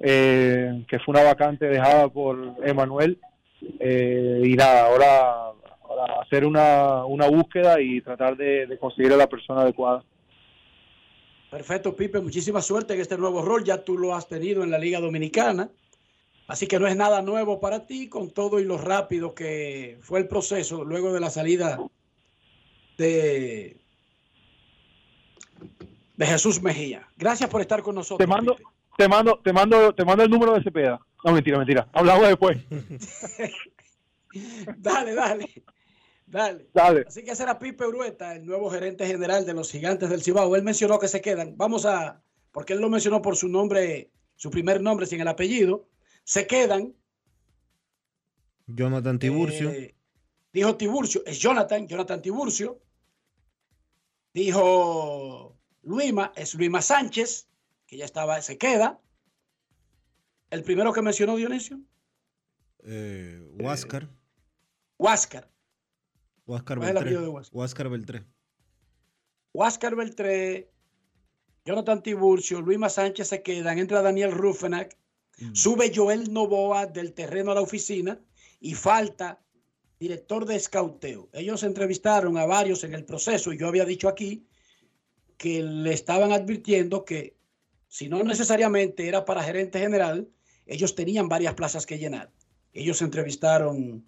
eh, que fue una vacante dejada por Emanuel. Eh, y nada, ahora, hacer una, una búsqueda y tratar de, de conseguir a la persona adecuada. Perfecto, Pipe. Muchísima suerte en este nuevo rol. Ya tú lo has tenido en la Liga Dominicana. Así que no es nada nuevo para ti con todo y lo rápido que fue el proceso luego de la salida de, de Jesús Mejía. Gracias por estar con nosotros. Te mando, te mando, te mando, te mando el número de Cepeda. No, mentira, mentira. Hablamos después. dale, dale. Dale. Dale. Así que será Pipe Urueta, el nuevo gerente general de los Gigantes del Cibao. Él mencionó que se quedan. Vamos a, porque él lo mencionó por su nombre, su primer nombre sin el apellido. Se quedan. Jonathan Tiburcio. Eh, dijo Tiburcio, es Jonathan, Jonathan Tiburcio. Dijo Luima, es Luima Sánchez, que ya estaba, se queda. El primero que mencionó Dionisio, Eh, Huáscar. Huáscar. Huáscar ¿cuál es el apellido de Beltré. Huáscar? Huáscar Beltré. Huáscar Beltré, Jonathan Tiburcio, Luima Sánchez se quedan, entra Daniel Rufenac, sube Joel Novoa del terreno a la oficina y falta director de escauteo. Ellos entrevistaron a varios en el proceso y yo había dicho aquí que le estaban advirtiendo que si no necesariamente era para gerente general, ellos tenían varias plazas que llenar. Ellos entrevistaron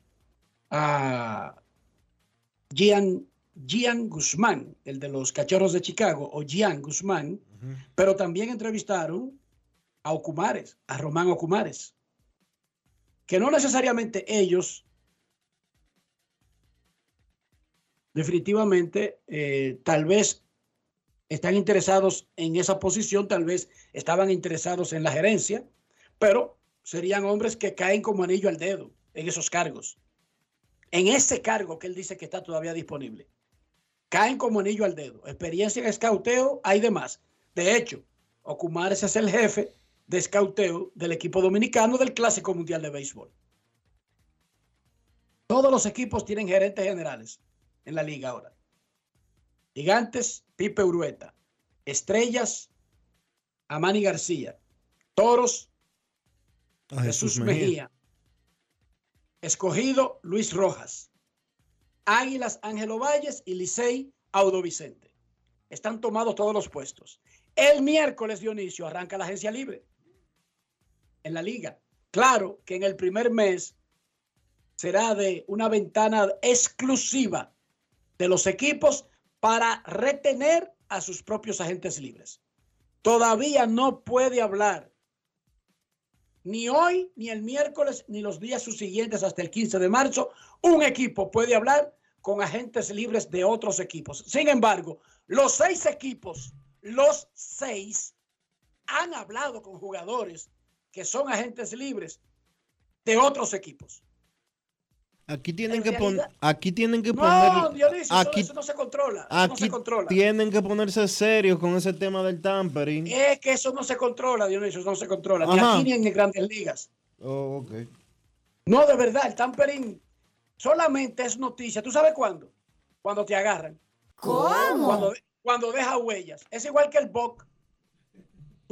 a Gian, Gian Guzmán, el de los Cachorros de Chicago, o Gian Guzmán, pero también entrevistaron a Ocumares, a Román Ocumares, que no necesariamente ellos definitivamente eh, tal vez están interesados en esa posición, tal vez estaban interesados en la gerencia, pero serían hombres que caen como anillo al dedo en esos cargos. En ese cargo que él dice que está todavía disponible. Caen como anillo al dedo. Experiencia en escauteo hay demás. De hecho, Ocumares es el jefe de escauteo del equipo dominicano del Clásico Mundial de Béisbol. Todos los equipos tienen gerentes generales en la liga ahora. Gigantes, Pipe Urueta. Estrellas, Amani García. Toros, Jesús Mejía. Escogido, Luis Rojas. Águilas, Ángelo Valles y Licey, Audo Vicente. Están tomados todos los puestos. El miércoles, Dionisio, arranca la agencia libre en la liga. Claro que en el primer mes será de una ventana exclusiva de los equipos para retener a sus propios agentes libres. Todavía no puede hablar ni hoy, ni el miércoles, ni los días subsiguientes hasta el 15 de marzo. Un equipo puede hablar con agentes libres de otros equipos. Sin embargo, los seis equipos, los seis, han hablado con jugadores que son agentes libres de otros equipos. Aquí tienen En que poner, realidad- aquí tienen que No, poner, Dionisio, eso- aquí, eso, no se controla. eso no aquí se controla. tienen que ponerse serios con ese tema del tampering. Es que eso no se controla, Dionisio, eso no se controla. Ni Ajá. aquí ni en grandes ligas. Oh, ok. No, de verdad, el tampering solamente es noticia. ¿Tú sabes cuándo? Cuando te agarran. ¿Cómo? Cuando, cuando deja huellas. Es igual que el BOC.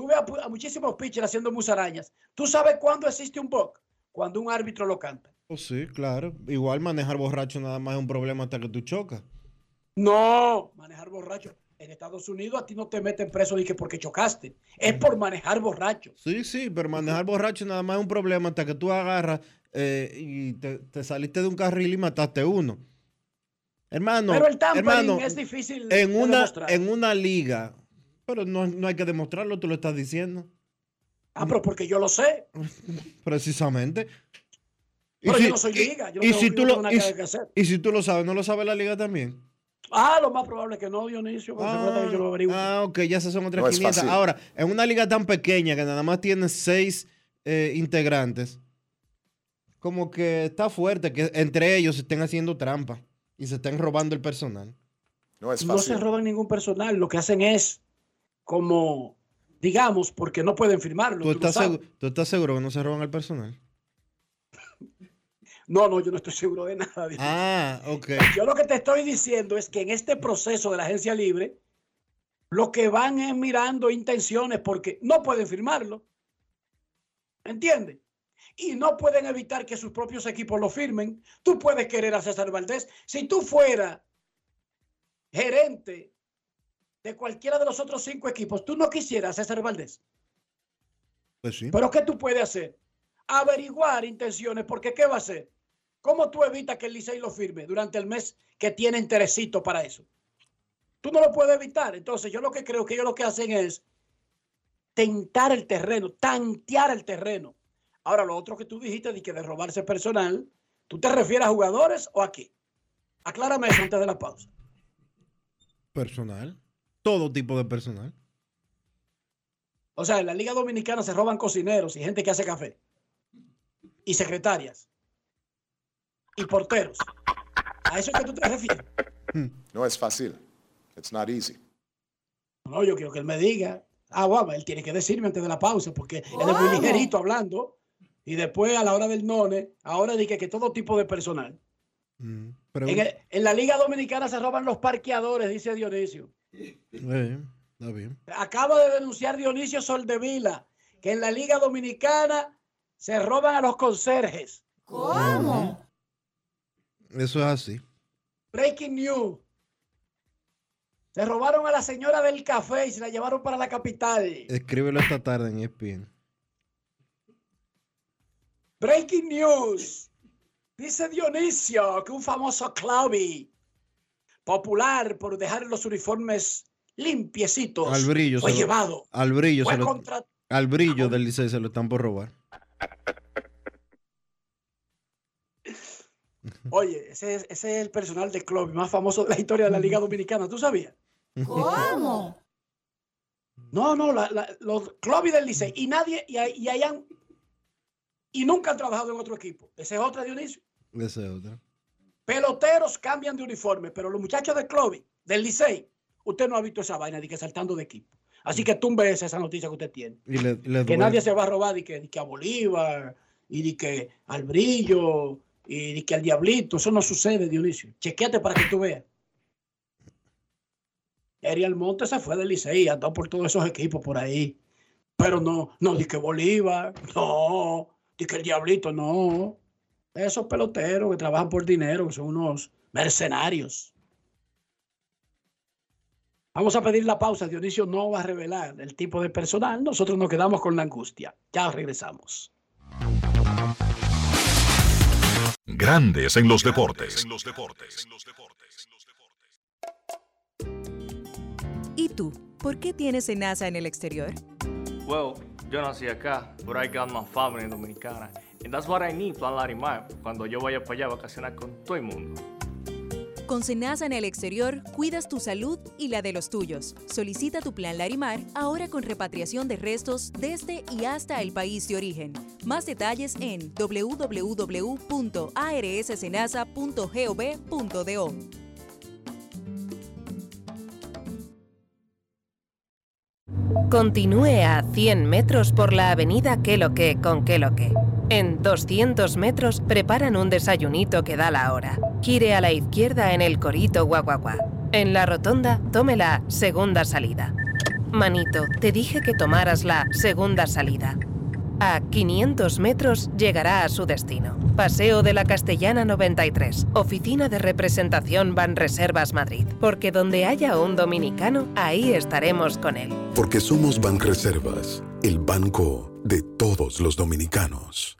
Tú ves a, muchísimos pitchers haciendo musarañas. ¿Tú sabes cuándo existe un BOC? Cuando un árbitro lo canta. Oh, sí, claro. Igual manejar borracho nada más es un problema hasta que tú chocas. No, manejar borracho. En Estados Unidos a ti no te meten preso que porque chocaste. Es por manejar borracho. Sí, sí, pero manejar borracho nada más es un problema hasta que tú agarras eh, y te, te saliste de un carril y mataste uno. Hermano, Pero el hermano, es difícil en de una, demostrar. en una liga, pero no, no hay que demostrarlo, tú lo estás diciendo. Ah, pero porque yo lo sé. Precisamente. Y Pero si- yo no soy liga. Yo no y tengo, si tú no lo- y que hacer. Y si tú lo sabes, ¿no lo sabe la liga también? Ah, lo más probable que no, Dionisio. porque acuérdate que yo lo averiguo. Ah, ok, ya esas son otras No es 500. fácil. Ahora, en una liga tan pequeña que nada más tiene seis eh, integrantes, como que está fuerte que entre ellos se estén haciendo trampa y se estén robando el personal. No es no se roban ningún personal. Lo que hacen es como, digamos, porque no pueden firmarlo. ¿Tú estás, seguro, ¿Tú estás seguro que no se roban el personal? No, no, yo no estoy seguro de nada. Ah, ok. Yo lo que te estoy diciendo es que en este proceso de la agencia libre, lo que van es mirando intenciones porque no pueden firmarlo. ¿Entiendes? Y no pueden evitar que sus propios equipos lo firmen. Tú puedes querer a César Valdés. Si tú fueras gerente de cualquiera de los otros cinco equipos, tú no quisieras César Valdés. Pues sí. Pero ¿qué tú puedes hacer? Averiguar intenciones, porque ¿qué va a hacer? ¿Cómo tú evitas que el Licey lo firme durante el mes que tiene interesito para eso? Tú no lo puedes evitar. Entonces, yo lo que creo que ellos lo que hacen es tentar el terreno, tantear el terreno. Ahora, lo otro que tú dijiste de que de robarse personal, ¿tú te refieres a jugadores o a qué? Aclárame eso antes de la pausa. Personal. Todo tipo de personal. O sea, en la Liga Dominicana se roban cocineros y gente que hace café. Y secretarias. Y porteros. ¿A eso es que tú te refieres? No es fácil. It's not easy. No, yo quiero que él me diga. Ah, bueno, él tiene que decirme antes de la pausa, porque él es muy ligerito hablando. Y después, a la hora del none, ahora dije que todo tipo de personal. Mm, En, el- en la Liga Dominicana se roban los parqueadores, dice Dionisio. Eh, está bien. Acaba de denunciar Dionisio Soldevila que en la Liga Dominicana se roban a los conserjes. ¿Cómo? Eso es así. Breaking news. Se robaron a la señora del café y se la llevaron para la capital. Escríbelo esta tarde en ESPN. Breaking news. Dice Dionisio que un famoso clubby popular por dejar los uniformes limpiecitos Al brillo. fue se lo- llevado. al brillo, Fue se lo, contra- al brillo del Licey se lo están por robar. Oye, ese es, ese es el personal de club más famoso de la historia de la Liga Dominicana. ¿Tú sabías? ¿Cómo? No, no, la- la- los clubes del Licey. Y nadie, y, hay- y hayan, y nunca han trabajado en otro equipo. Ese es otra, Dionisio. Ese es otro. Peloteros cambian de uniforme, pero los muchachos del club, del Licey, usted no ha visto esa vaina de que saltando de equipo. Así que tumbe esa, esa noticia que usted tiene. Y le, le Que nadie se va a robar de que, de que a Bolívar, y de que al brillo, y de que al diablito. Eso no sucede, Dionisio. Chequéate para que tú veas. Ariel Monte se fue del Licey, andó por todos esos equipos por ahí. Pero no, no, di que Bolívar, no, di que el Diablito, no. Esos peloteros que trabajan por dinero, que son unos mercenarios. Vamos a pedir la pausa. Dionisio no va a revelar el tipo de personal. Nosotros nos quedamos con la angustia. Ya regresamos. Grandes en los deportes. ¿Y tú? ¿Por qué tienes enaza en el exterior? Well, yo nací acá, but I got my family dominicana. And that's what I need, Plan Larimar, cuando yo vaya para allá a vacacionar con todo el mundo. Con Senasa en el exterior, cuidas tu salud y la de los tuyos. Solicita tu plan Larimar ahora con repatriación de restos desde y hasta el país de origen. Más detalles en www.arssenasa.gov.do. Continúe a 100 metros por la avenida Que lo que con Que lo que. En 200 metros preparan un desayunito que da la hora. Gire a la izquierda en el Corito Guaguaguá. En la rotonda, tome la segunda salida. Manito, te dije que tomaras la segunda salida. A 500 metros llegará a su destino. Paseo de la Castellana 93, Oficina de Representación Banreservas Madrid. Porque donde haya un dominicano, ahí estaremos con él. Porque somos Banreservas, el banco de todos los dominicanos.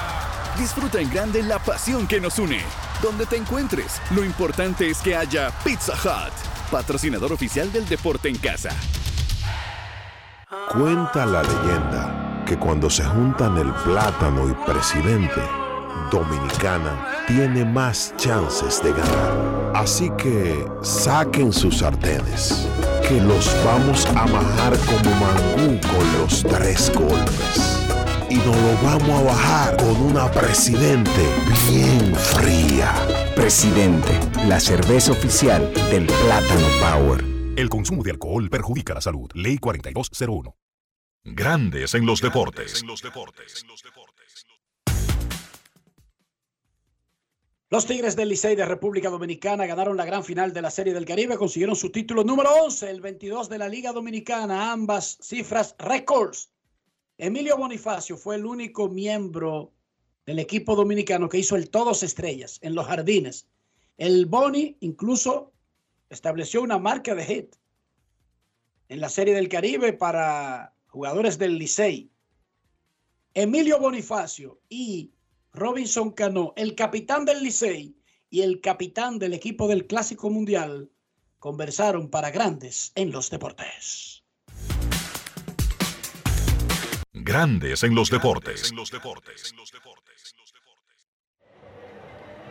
Disfruta en grande la pasión que nos une. Donde te encuentres, lo importante es que haya Pizza Hut, patrocinador oficial del deporte en casa. Cuenta la leyenda que cuando se juntan el plátano y presidente, Dominicana tiene más chances de ganar. Así que saquen sus sartenes, que los vamos a majar como mangú con los tres golpes. Y nos lo vamos a bajar con una presidente bien fría. Presidente, la cerveza oficial del Plátano Power. El consumo de alcohol perjudica la salud. Ley 4201. Grandes en los deportes. Los Tigres del Licey de República Dominicana ganaron la gran final de la Serie del Caribe, consiguieron su título número 11, el 22 de la Liga Dominicana, ambas cifras récords. Emilio Bonifacio fue el único miembro del equipo dominicano que hizo el todos estrellas en los jardines. El Boni incluso estableció una marca de hit en la Serie del Caribe para jugadores del Licey. Emilio Bonifacio y Robinson Cano, el capitán del Licey y el capitán del equipo del Clásico Mundial, conversaron para grandes en los deportes. Grandes en los deportes.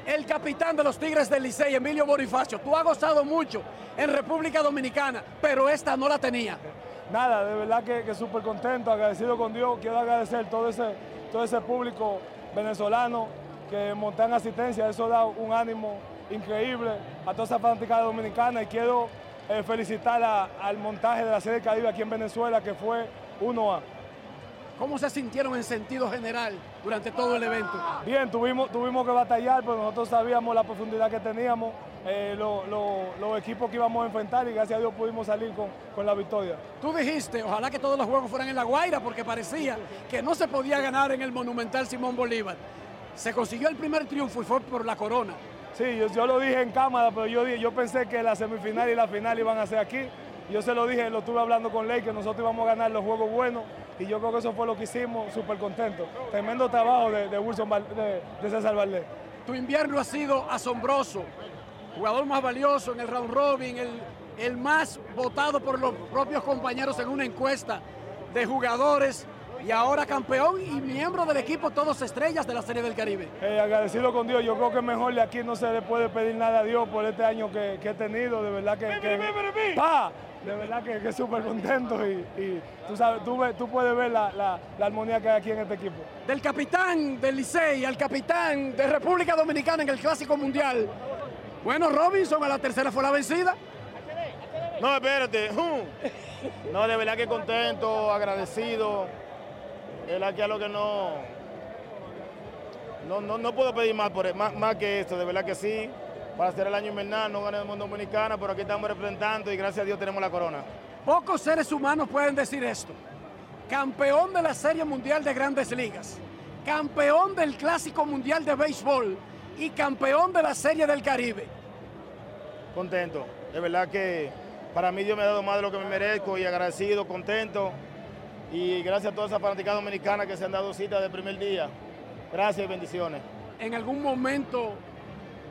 El capitán de los Tigres del Licey, Emilio Bonifacio, tú has gozado mucho en República Dominicana, pero esta no la tenía. Nada, de verdad que, que súper contento, agradecido con Dios. Quiero agradecer todo ese, todo ese público venezolano que montan asistencia. Eso da un ánimo increíble a toda esa fanaticada dominicana y quiero eh, felicitar a- al montaje de la Serie Caribe aquí en Venezuela que fue 1A. ¿Cómo se sintieron en sentido general durante todo el evento? Bien, tuvimos, tuvimos que batallar, pero nosotros sabíamos la profundidad que teníamos, eh, lo- lo- los equipos que íbamos a enfrentar y gracias a Dios pudimos salir con, con la victoria. Tú dijiste, ojalá que todos los juegos fueran en La Guaira, porque parecía que no se podía ganar en el Monumental Simón Bolívar. Se consiguió el primer triunfo y fue por la corona. Sí, yo, yo lo dije en cámara, pero yo, yo pensé que la semifinal y la final iban a ser aquí. Yo se lo dije, lo estuve hablando con Ley, que nosotros íbamos a ganar los juegos buenos y yo creo que eso fue lo que hicimos, súper contento. Tremendo trabajo de, Wilson, de, de César Valdés. Tu invierno ha sido asombroso. Jugador más valioso en el round robin, el, el más votado por los propios compañeros en una encuesta de jugadores y ahora campeón y miembro del equipo Todos Estrellas de la Serie del Caribe. Eh, agradecido con Dios, yo creo que mejor de aquí no se le puede pedir nada a Dios por este año que, que he tenido, de verdad que... que- ¡Pa! De verdad que, que súper contento y, y tú, sabes, tú puedes ver la, la- la armonía que hay aquí en este equipo. Del capitán del Licey al capitán de República Dominicana en el Clásico Mundial. Bueno, Robinson a la tercera fue la vencida. No, espérate. No, de verdad que contento, agradecido. De verdad que algo que no. No, no, no puedo pedir más, por, más, más que esto, de verdad que sí. Para ser el año invernal, no gané el mundo dominicana, pero aquí estamos representando y gracias a Dios tenemos la corona. Pocos seres humanos pueden decir esto. Campeón de la Serie Mundial de Grandes Ligas, campeón del Clásico Mundial de Béisbol y campeón de la Serie del Caribe. Contento. De verdad que para mí Dios me ha dado más de lo que me merezco y agradecido, contento. Y gracias a todas esas fanáticas dominicanas que se han dado cita del primer día. Gracias y bendiciones. ¿En algún momento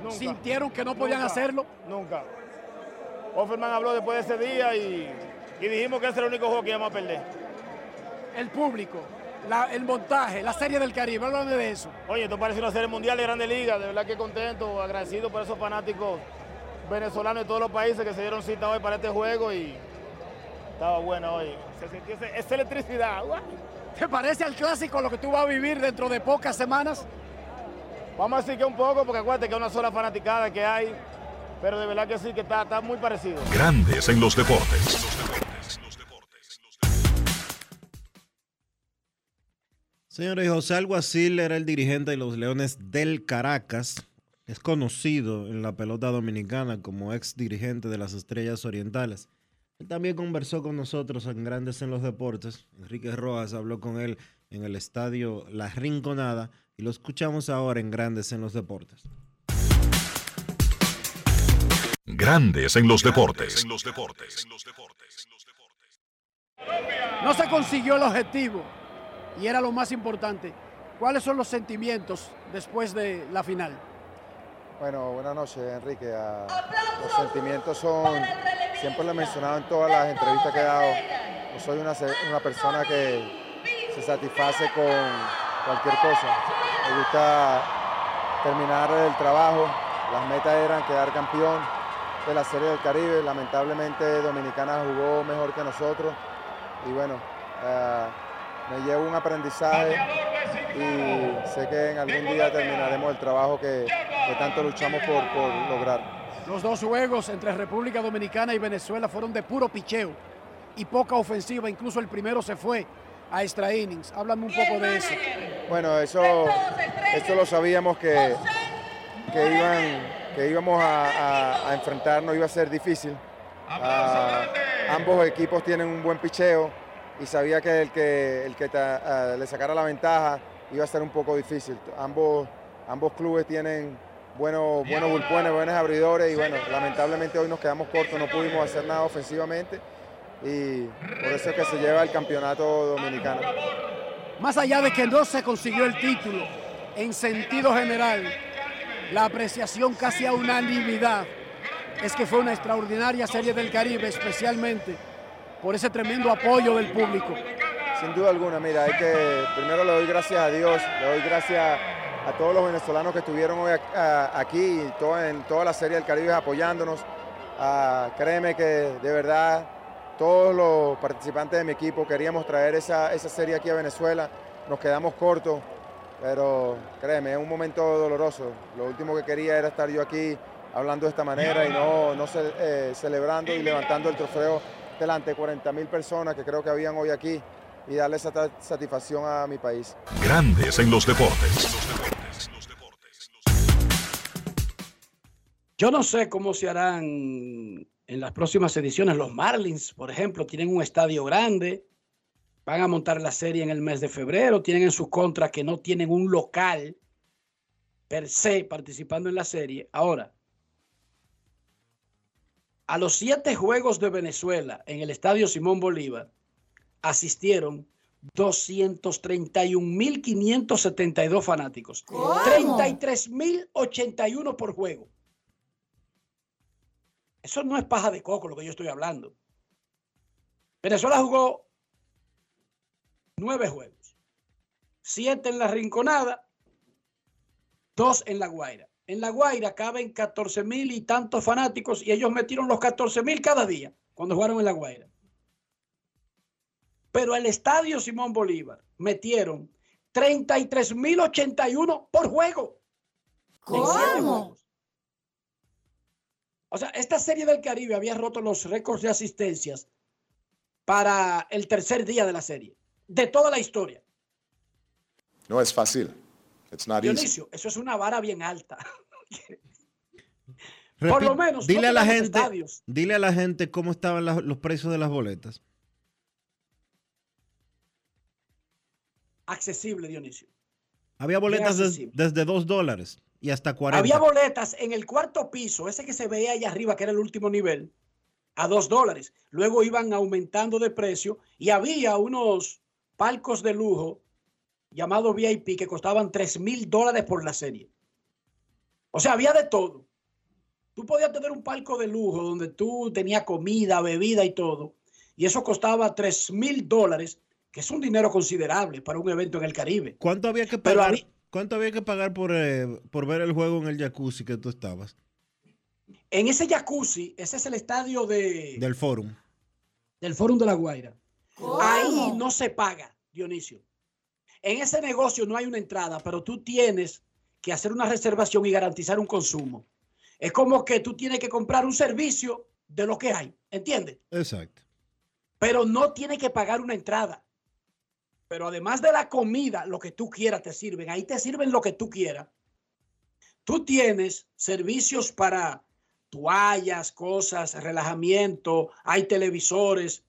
Nunca. sintieron que no podían Nunca, hacerlo? Nunca. Offerman habló después de ese día y, y dijimos que ese era el único juego que íbamos a perder. El público, la- el montaje, la Serie del Caribe, háblame de eso. Oye, esto parece una serie mundial de Grandes Ligas, de verdad que contento, agradecido por esos fanáticos venezolanos de todos los países que se dieron cita hoy para este juego y estaba bueno hoy. Se sintió esa electricidad. ¡guau! ¿Te parece al clásico lo que tú vas a vivir dentro de pocas semanas? Vamos a decir que un poco, porque acuérdate que es una sola fanaticada que hay, pero de verdad que sí, que está, está muy parecido. Grandes en los deportes. Señores, José Alguacil era el dirigente de los Leones del Caracas. Es conocido en la pelota dominicana como ex dirigente de las Estrellas Orientales. Él también conversó con nosotros en Grandes en los Deportes. Enrique Rojas habló con él en el estadio La Rinconada y lo escuchamos ahora en Grandes en los Deportes. Grandes en los deportes. No se consiguió el objetivo y era lo más importante. ¿Cuáles son los sentimientos después de la final? Bueno, buenas noches, Enrique. Ah, los sentimientos son, siempre lo he mencionado en todas las entrevistas que he dado, soy una, una persona que se satisface con cualquier cosa. Me gusta terminar el trabajo. Las metas eran quedar campeón de la Serie del Caribe. Lamentablemente Dominicana jugó mejor que nosotros y bueno, eh, me llevo un aprendizaje y sé que en algún día terminaremos el trabajo que, que tanto luchamos por, por lograr. Los dos juegos entre República Dominicana y Venezuela fueron de puro picheo y poca ofensiva. Incluso el primero se fue a extra innings. Háblame un poco de eso. Bueno, eso, eso lo sabíamos que, que, iban, que íbamos a, a- a enfrentarnos, iba a ser difícil. Ah, ambos equipos tienen un buen picheo y sabía que el que, el que ta- ah, le sacara la ventaja iba a ser un poco difícil. Ambos, ambos clubes tienen buenos, buenos bullpenes, buenos abridores y bueno, lamentablemente hoy nos quedamos cortos, no pudimos hacer nada ofensivamente y por eso es que se lleva el campeonato dominicano. Más allá de que no se consiguió el título, en sentido general, la apreciación casi a unanimidad es que fue una extraordinaria serie del Caribe, especialmente por ese tremendo apoyo del público. Sin duda alguna, mira, hay que, primero le doy gracias a Dios, le doy gracias a todos los venezolanos que estuvieron hoy a- aquí y en toda la serie del Caribe apoyándonos. Ah, créeme que de verdad todos los participantes de mi equipo queríamos traer esa, esa serie aquí a Venezuela, nos quedamos cortos, pero créeme, es un momento doloroso. Lo último que quería era estar yo aquí hablando de esta manera y no, no eh, celebrando y levantando el trofeo delante de 40 mil personas que creo que habían hoy aquí y darle esa satisfacción a mi país. Grandes en los deportes. Yo no sé cómo se harán en las próximas ediciones. Los Marlins, por ejemplo, tienen un estadio grande. Van a montar la serie en el mes de febrero. Tienen en su contra que no tienen un local per se participando en la serie. Ahora, a los siete juegos de Venezuela en el estadio Simón Bolívar asistieron 231.572 fanáticos. 33.081 por juego. Eso no es paja de coco lo que yo estoy hablando. Venezuela jugó nueve juegos. Siete en la Rinconada, dos en La Guaira. En La Guaira caben 14 mil y tantos fanáticos y ellos metieron los 14 mil cada día cuando jugaron en La Guaira. Pero el estadio Simón Bolívar metieron 33 mil 81 por juego. En siete juegos. O sea, esta serie del Caribe había roto los récords de asistencias para el tercer día de la serie, de toda la historia. No es fácil. It's not easy. Dionisio, eso es una vara bien alta. Por lo menos, dile no a la gente, estadios. dile a la gente cómo estaban los precios de las boletas. Accesible, Dionisio. Había boletas des- desde 2 dólares y hasta 40. Había boletas en el cuarto piso, ese que se veía allá arriba, que era el último nivel, a dos dólares. Luego iban aumentando de precio y había unos palcos de lujo llamados VIP que costaban 3 mil dólares por la serie. O sea, había de todo. Tú podías tener un palco de lujo donde tú tenías comida, bebida y todo. Y eso costaba 3 mil dólares, que es un dinero considerable para un evento en el Caribe. ¿Cuánto había que pagar? había- ¿Cuánto había que pagar por, eh, por ver el juego en el jacuzzi que tú estabas? En ese jacuzzi, ese es el estadio de, Del forum. del Fórum de la Guaira. Ahí no se paga, Dionisio. En ese negocio no hay una entrada, pero tú tienes que hacer una reservación y garantizar un consumo. Es como que tú tienes que comprar un servicio de lo que hay, ¿entiendes? Exacto. Pero no tienes que pagar una entrada. Pero además de la comida, lo que tú quieras te sirven. Ahí te sirven lo que tú quieras. Tú tienes servicios para toallas, cosas, relajamiento, hay televisores,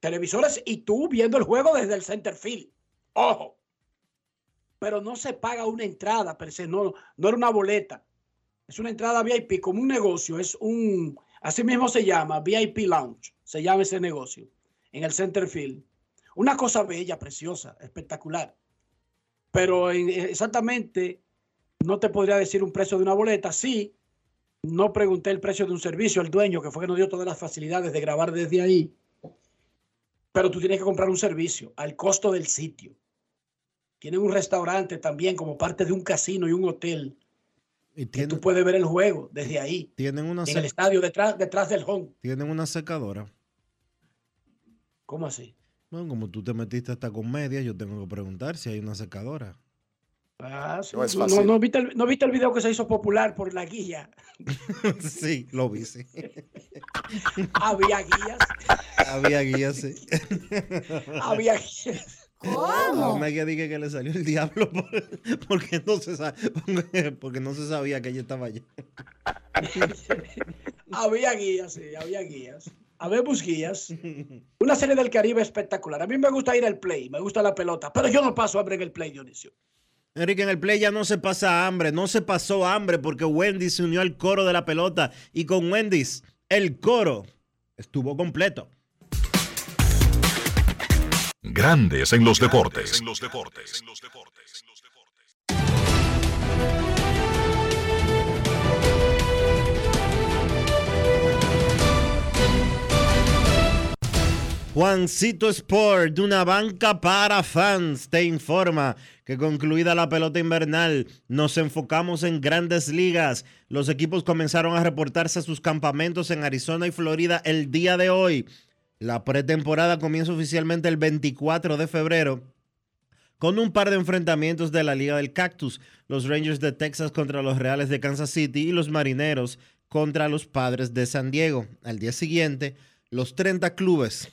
televisores y tú viendo el juego desde el center field. Ojo. Pero no se paga una entrada, per se, no, no era una boleta. Es una entrada VIP como un negocio, es un, así mismo se llama, VIP Lounge, se llama ese negocio, en el center field. Una cosa bella, preciosa, espectacular. Pero en- exactamente no te podría decir un precio de una boleta. Sí, no pregunté el precio de un servicio al dueño, que fue que nos dio todas las facilidades de grabar desde ahí. Pero tú tienes que comprar un servicio al costo del sitio. Tienen un restaurante también como parte de un casino y un hotel Y que tú puedes ver el juego desde ahí, Tienen una, en el estadio, detrás, detrás del home. tienen una secadora. ¿Cómo así? Bueno, como tú te metiste hasta con medias, yo tengo que preguntar si hay una secadora. Ah, sí. No es no, fácil. no viste el, ¿no viste el video que se hizo popular por la guía? sí, lo vi, sí. Había guías. Había guías, sí. Había guías. A Media dije que le salió el diablo por- porque, no se porque no se sabía que ella estaba allá. Había guías, sí, había guías. Habemos guías. Una serie del Caribe espectacular. A mí me gusta ir al play, me gusta la pelota, pero yo no paso hambre en el play, Dionisio. Enrique, en el play ya no se pasa hambre, no se pasó hambre porque Wendy se unió al coro de la pelota y con Wendy's el coro estuvo completo. Grandes en los deportes. Juancito Sport, de una banca para fans, te informa que concluida la pelota invernal, nos enfocamos en grandes ligas. Los equipos comenzaron a reportarse a sus campamentos en Arizona y Florida el día de hoy. La pretemporada comienza oficialmente el 24 de febrero con un par de enfrentamientos de la Liga del Cactus, los Rangers de Texas contra los Reales de Kansas City y los Marineros contra los Padres de San Diego. Al día siguiente, los 30 clubes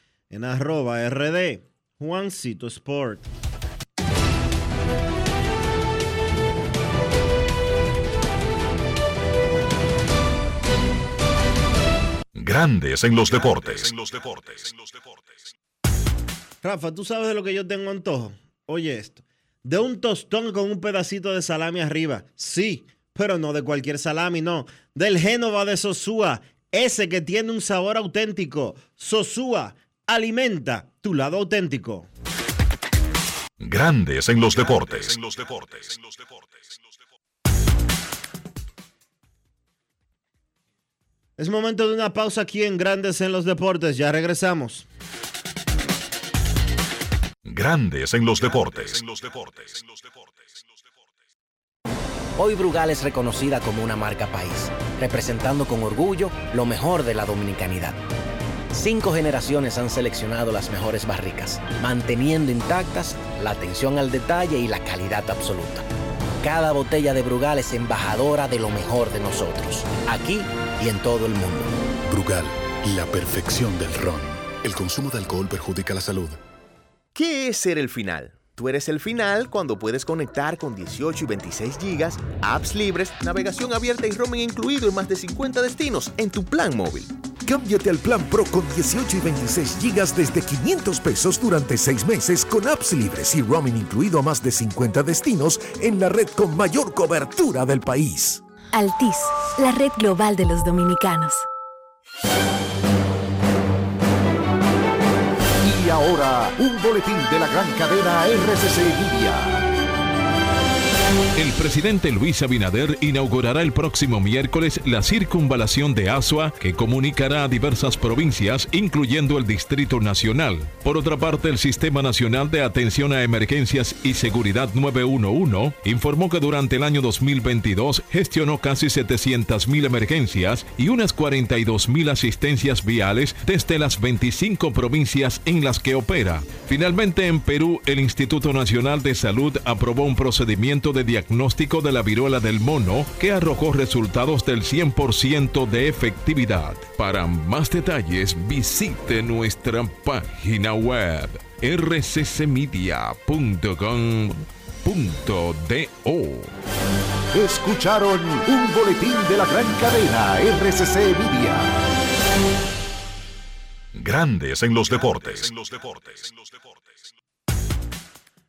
en arroba rd Juancito Sport. Grandes en los deportes. Rafa, ¿tú sabes de lo que yo tengo antojo? Oye esto. De un tostón con un pedacito de salami arriba. Sí, pero no de cualquier salami, no. Del Génova de Sosúa. Ese que tiene un sabor auténtico. Sosúa, alimenta tu lado auténtico. Grandes en los deportes. Es momento de una pausa aquí en Grandes en los Deportes. Ya regresamos. Grandes en los deportes. Hoy Brugal es reconocida como una marca país, representando con orgullo lo mejor de la dominicanidad. Cinco generaciones han seleccionado las mejores barricas, manteniendo intactas la atención al detalle y la calidad absoluta. Cada botella de Brugal es embajadora de lo mejor de nosotros, aquí y en todo el mundo. Brugal, la perfección del ron. El consumo de alcohol perjudica la salud. ¿Qué es ser el final? Tú eres el final cuando puedes conectar con 18 y 26 gigas, apps libres, navegación abierta y roaming incluido en más de 50 destinos en tu plan móvil. Cámbiate al plan Pro con 18 y 26 gigas desde 500 pesos durante 6 meses con apps libres y roaming incluido a más de 50 destinos en la red con mayor cobertura del país. Altis, la red global de los dominicanos. Y ahora, un boletín de la gran cadena RCC Media. El presidente Luis Abinader inaugurará el próximo miércoles la circunvalación de Asua que comunicará a diversas provincias, incluyendo el Distrito Nacional. Por otra parte, el Sistema Nacional de Atención a Emergencias y Seguridad 911 informó que durante el año 2022 gestionó casi 700.000 emergencias y unas 42.000 asistencias viales desde las 25 provincias en las que opera. Finalmente, en Perú, el Instituto Nacional de Salud aprobó un procedimiento de diagnóstico de la viruela del mono que arrojó resultados del 100% de efectividad. Para más detalles, visite nuestra página web rccmedia.com.do. Escucharon un boletín de la gran cadena RCC Media. Grandes en los deportes.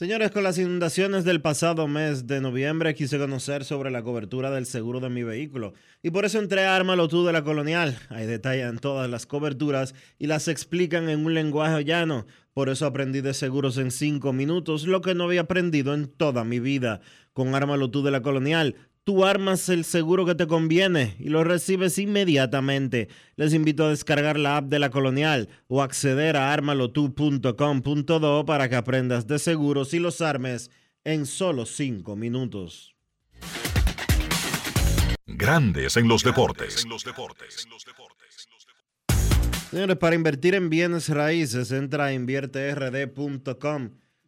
Señores, con las inundaciones del pasado mes de noviembre quise conocer sobre la cobertura del seguro de mi vehículo y por eso entré a Ármalo tú de la Colonial. Ahí detallan todas las coberturas y las explican en un lenguaje llano. Por eso aprendí de seguros en cinco minutos, lo que no había aprendido en toda mi vida. Con Ármalo tú de la Colonial, tú armas el seguro que te conviene y lo recibes inmediatamente. Les invito a descargar la app de la Colonial o acceder a armalotu.com.do para que aprendas de seguros y los armes en solo cinco minutos. Grandes en los deportes. Señores, para invertir en bienes raíces, entra a invierterd.com,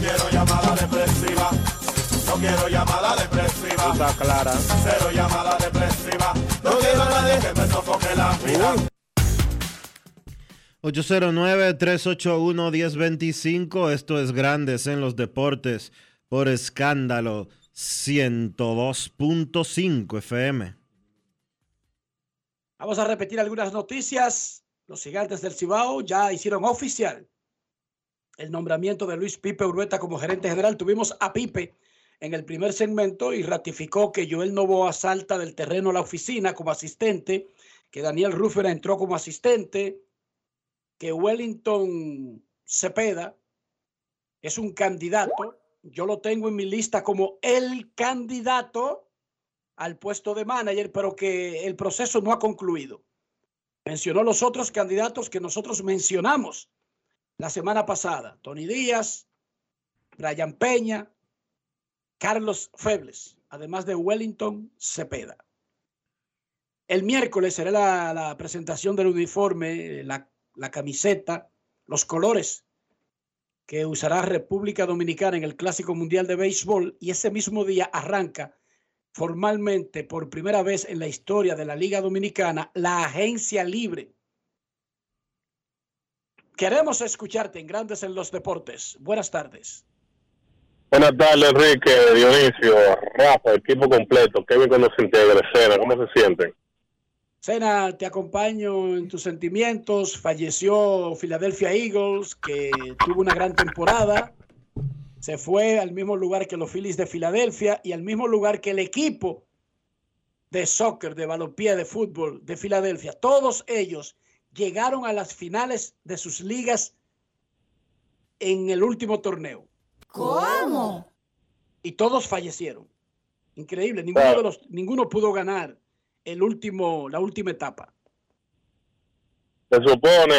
quiero llamada depresiva. No quiero llamada depresiva. Está clara. Cero llamada depresiva. No quiero a nadie que me sofoque la vida. 809-381-1025. Esto es Grandes en los Deportes por escándalo 102.5 FM. Vamos a repetir algunas noticias. Los gigantes del Cibao ya hicieron oficial el nombramiento de Luis Pipe Urueta como gerente general. Tuvimos a Pipe en el primer segmento y ratificó que Joel Novoa salta del terreno a la oficina como asistente, que Daniel Ruffer entró como asistente, que Wellington Cepeda es un candidato. Yo lo tengo en mi lista como el candidato al puesto de manager, pero que el proceso no ha concluido. Mencionó los otros candidatos que nosotros mencionamos la semana pasada. Tony Díaz, Brian Peña, Carlos Febles, además de Wellington Cepeda. El miércoles será la, presentación del uniforme, la, la camiseta, los colores que usará República Dominicana en el Clásico Mundial de Béisbol y ese mismo día arranca formalmente por primera vez en la historia de la Liga Dominicana la agencia libre. Queremos escucharte en Grandes en los Deportes. Buenas tardes. Buenas tardes, Enrique, Dionisio, Rafa, equipo completo. Kevin cuando se integre, Cena, ¿cómo se sienten? Sena, te acompaño en tus sentimientos. Falleció Philadelphia Eagles, que tuvo una gran temporada. Se fue al mismo lugar que los Phillies de Filadelfia y al mismo lugar que el equipo de soccer, de balompié, de fútbol de Filadelfia. Todos ellos llegaron a las finales de sus ligas en el último torneo. ¿Cómo? Y todos fallecieron. Increíble. Ninguno, de los, ninguno pudo ganar el último, la última etapa. Se supone,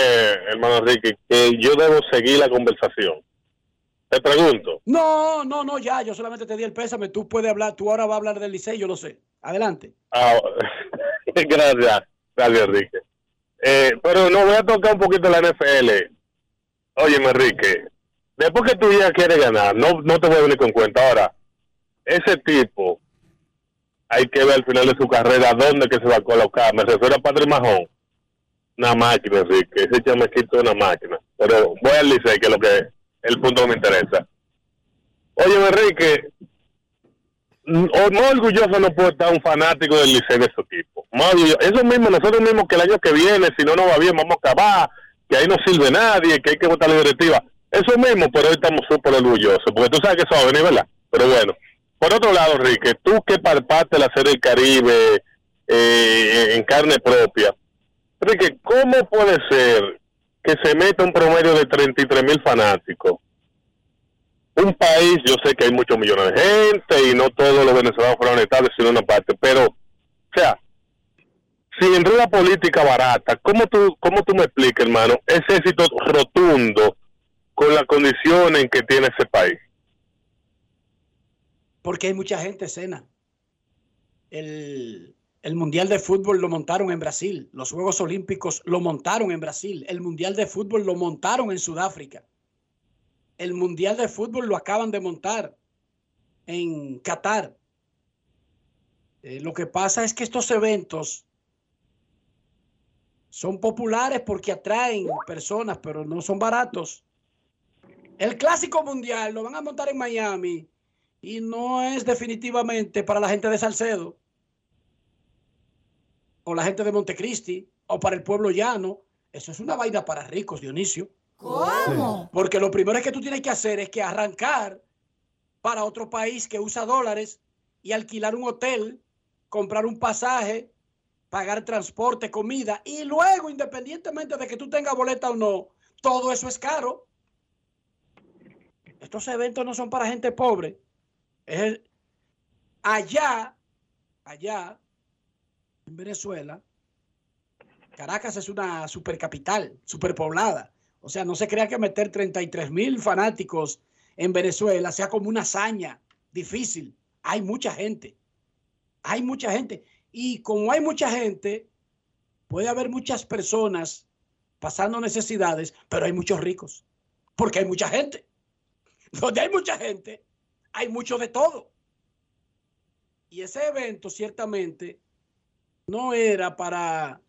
hermano Enrique, que yo debo seguir la conversación. Te pregunto. No, no, no, ya, yo solamente te di el pésame. Tú puedes hablar, tú ahora vas a hablar del Licey, yo lo sé. Adelante. Ah, gracias, gracias, Enrique. Eh, pero no voy a tocar un poquito la NFL. Oye, Enrique, después que tú ya quieres ganar, no, no te voy a venir con cuenta. Ahora, ese tipo, hay que ver al final de su carrera dónde que se va a colocar. Me refiero a Patrick Mahón. Una máquina, Enrique. Ese chamaquito es una máquina. Pero voy al Licey, que es lo que el punto que me interesa. Oye, Enrique, o- más orgulloso no puede estar un fanático del Licey de su equipo. Más. Eso mismo, nosotros mismos que el año que viene, si no nos va bien, vamos a acabar, que ahí no sirve nadie, que hay que votar la directiva. Eso mismo, pero hoy estamos súper orgullosos, porque tú sabes que eso va a venir, ¿verdad? Pero bueno. Por otro lado, Enrique, tú que palpaste la Serie del Caribe eh, en carne propia, Enrique, ¿cómo puede ser que se meta un promedio de 33 mil fanáticos? Un país, yo sé que hay muchos millones de gente y no todos los venezolanos fueron estables, sino una parte, pero, o sea, si en una política barata, ¿cómo tú, cómo tú me explicas, hermano, ese éxito rotundo con las condiciones en que tiene ese país? Porque hay mucha gente, cena. El, el Mundial de Fútbol lo montaron en Brasil. Los Juegos Olímpicos lo montaron en Brasil. El Mundial de Fútbol lo montaron en Sudáfrica. El Mundial de Fútbol lo acaban de montar en Qatar. Eh, lo que pasa es que estos eventos son populares porque atraen personas, pero no son baratos. El Clásico Mundial lo van a montar en Miami y no es definitivamente para la gente de Salcedo o la gente de Montecristi o para el pueblo llano. Eso es una vaina para ricos, Dionisio. ¿Cómo? Porque lo primero que tú tienes que hacer es que arrancar para otro país que usa dólares y alquilar un hotel, comprar un pasaje, pagar transporte, comida y luego, independientemente de que tú tengas boleta o no, todo eso es caro. Estos eventos no son para gente pobre. Es el- allá, allá, en Venezuela, Caracas es una supercapital, superpoblada. O sea, no se crea que meter 33 mil fanáticos en Venezuela sea como una hazaña difícil. Hay mucha gente. Hay mucha gente. Y como hay mucha gente, puede haber muchas personas pasando necesidades, pero hay muchos ricos. Porque hay mucha gente. Donde hay mucha gente, hay mucho de todo. Y ese evento ciertamente no era para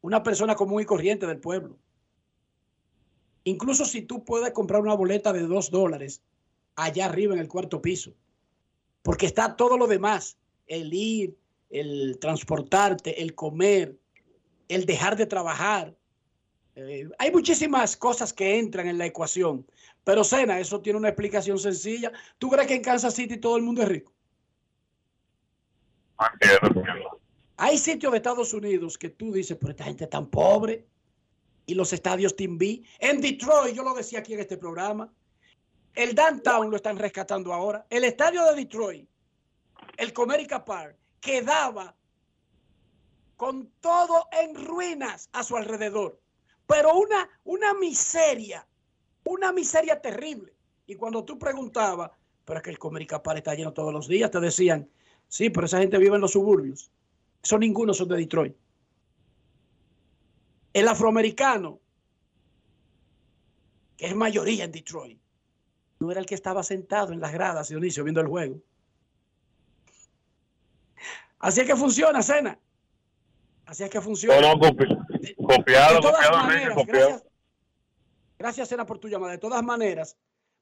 una persona común y corriente del pueblo. Incluso si tú puedes comprar una boleta de dos dólares allá arriba en el cuarto piso, porque está todo lo demás, el ir, el transportarte, el comer, el dejar de trabajar. Eh, hay muchísimas cosas que entran en la ecuación, pero Sena, eso tiene una explicación sencilla. ¿Tú crees que en Kansas City todo el mundo es rico? Hay sitios de Estados Unidos que tú dices, pero esta gente es tan pobre. Y los estadios Team B. En Detroit, yo lo decía aquí en este programa, el downtown lo están rescatando ahora. El estadio de Detroit, el Comerica Park, quedaba con todo en ruinas a su alrededor. Pero una, una miseria, una miseria terrible. Y cuando tú preguntabas, pero es que el Comerica Park está lleno todos los días, te decían, sí, pero esa gente vive en los suburbios. Eso ninguno son de Detroit. El afroamericano, que es mayoría en Detroit, no era el que estaba sentado en las gradas, Dionisio, viendo el juego. Así es que funciona, Cena. Así es que funciona. No, no, copi- copiado, De todas copiado, maneras, Enrique, copiado. gracias, gracias, Cena, por tu llamada. De todas maneras,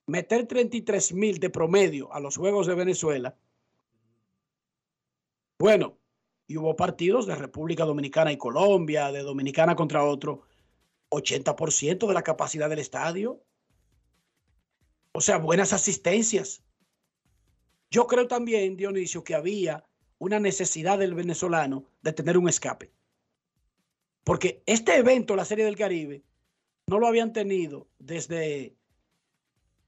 meter 33 mil de promedio a los Juegos de Venezuela, bueno, y hubo partidos de República Dominicana y Colombia, de Dominicana contra otro, 80% de la capacidad del estadio. O sea, buenas asistencias. Yo creo también, Dionisio, que había una necesidad del venezolano de tener un escape. Porque este evento, la Serie del Caribe, no lo habían tenido desde,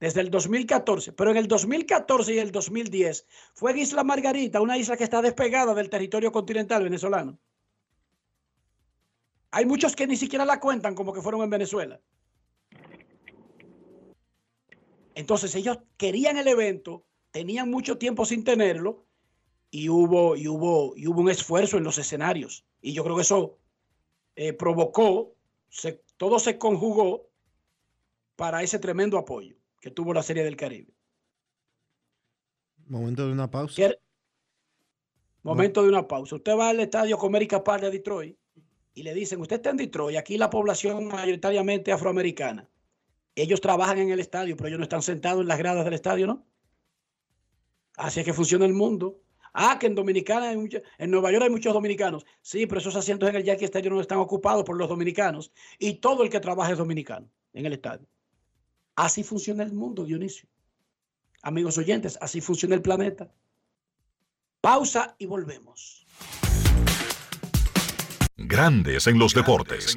desde el 2014, pero en el 2014 y el 2010 fue en Isla Margarita, una isla que está despegada del territorio continental venezolano. Hay muchos que ni siquiera la cuentan como que fueron en Venezuela. Entonces ellos querían el evento, tenían mucho tiempo sin tenerlo y hubo, y hubo, y hubo un esfuerzo en los escenarios. Y yo creo que eso eh, provocó, se- todo se conjugó para ese tremendo apoyo que tuvo la Serie del Caribe. Momento de una pausa. Quiere- Momento de una pausa. Usted va al estadio Comerica Park de Detroit y le dicen, usted está en Detroit, aquí la población mayoritariamente afroamericana. Ellos trabajan en el estadio, pero ellos no están sentados en las gradas del estadio, ¿no? Así es que funciona el mundo. Ah, que en Dominicana, hay en Nueva York hay muchos dominicanos. Sí, pero esos asientos en el Yankee Stadium no están ocupados por los dominicanos. Y todo el que trabaja es dominicano en el estadio. Así funciona el mundo, Dionisio. Amigos oyentes, así funciona el planeta. Pausa y volvemos. Grandes en los deportes.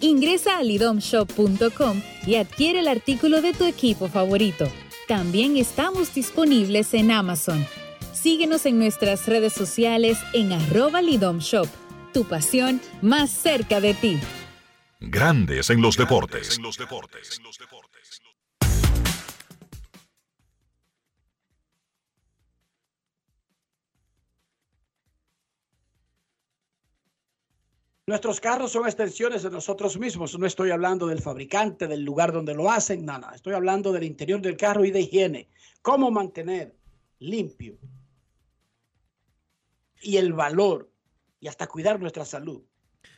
Ingresa a lidomshop.com y adquiere el artículo de tu equipo favorito. También estamos disponibles en Amazon. Síguenos en nuestras redes sociales en arroba lidomshop. Tu pasión más cerca de ti. Grandes en los deportes. Nuestros carros son extensiones de nosotros mismos. No estoy hablando del fabricante, del lugar donde lo hacen, nada. Estoy hablando del interior del carro y de higiene. Cómo mantener limpio y el valor y hasta cuidar nuestra salud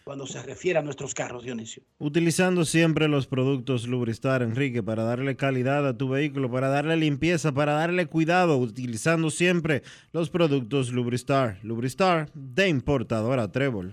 cuando se refiere a nuestros carros, Dionisio. Utilizando siempre los productos Lubristar, Enrique, para darle calidad a tu vehículo, para darle limpieza, para darle cuidado, utilizando siempre los productos Lubristar. Lubristar de importadora Trébol.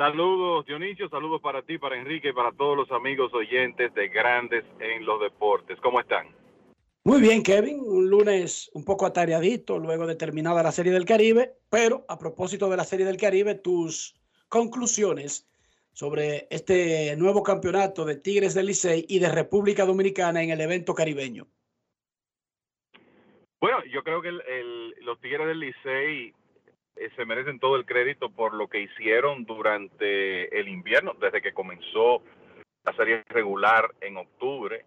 Saludos Dionisio, saludos para ti, para Enrique y para todos los amigos oyentes de Grandes en los Deportes. ¿Cómo están? Muy bien, Kevin. Un lunes un poco atareadito luego de terminada la Serie del Caribe, pero a propósito de la Serie del Caribe, tus conclusiones sobre este nuevo campeonato de Tigres del Licey y de República Dominicana en el evento caribeño. Bueno, yo creo que el- el- los Tigres del Licey se merecen todo el crédito por lo que hicieron durante el invierno, desde que comenzó la serie regular en octubre.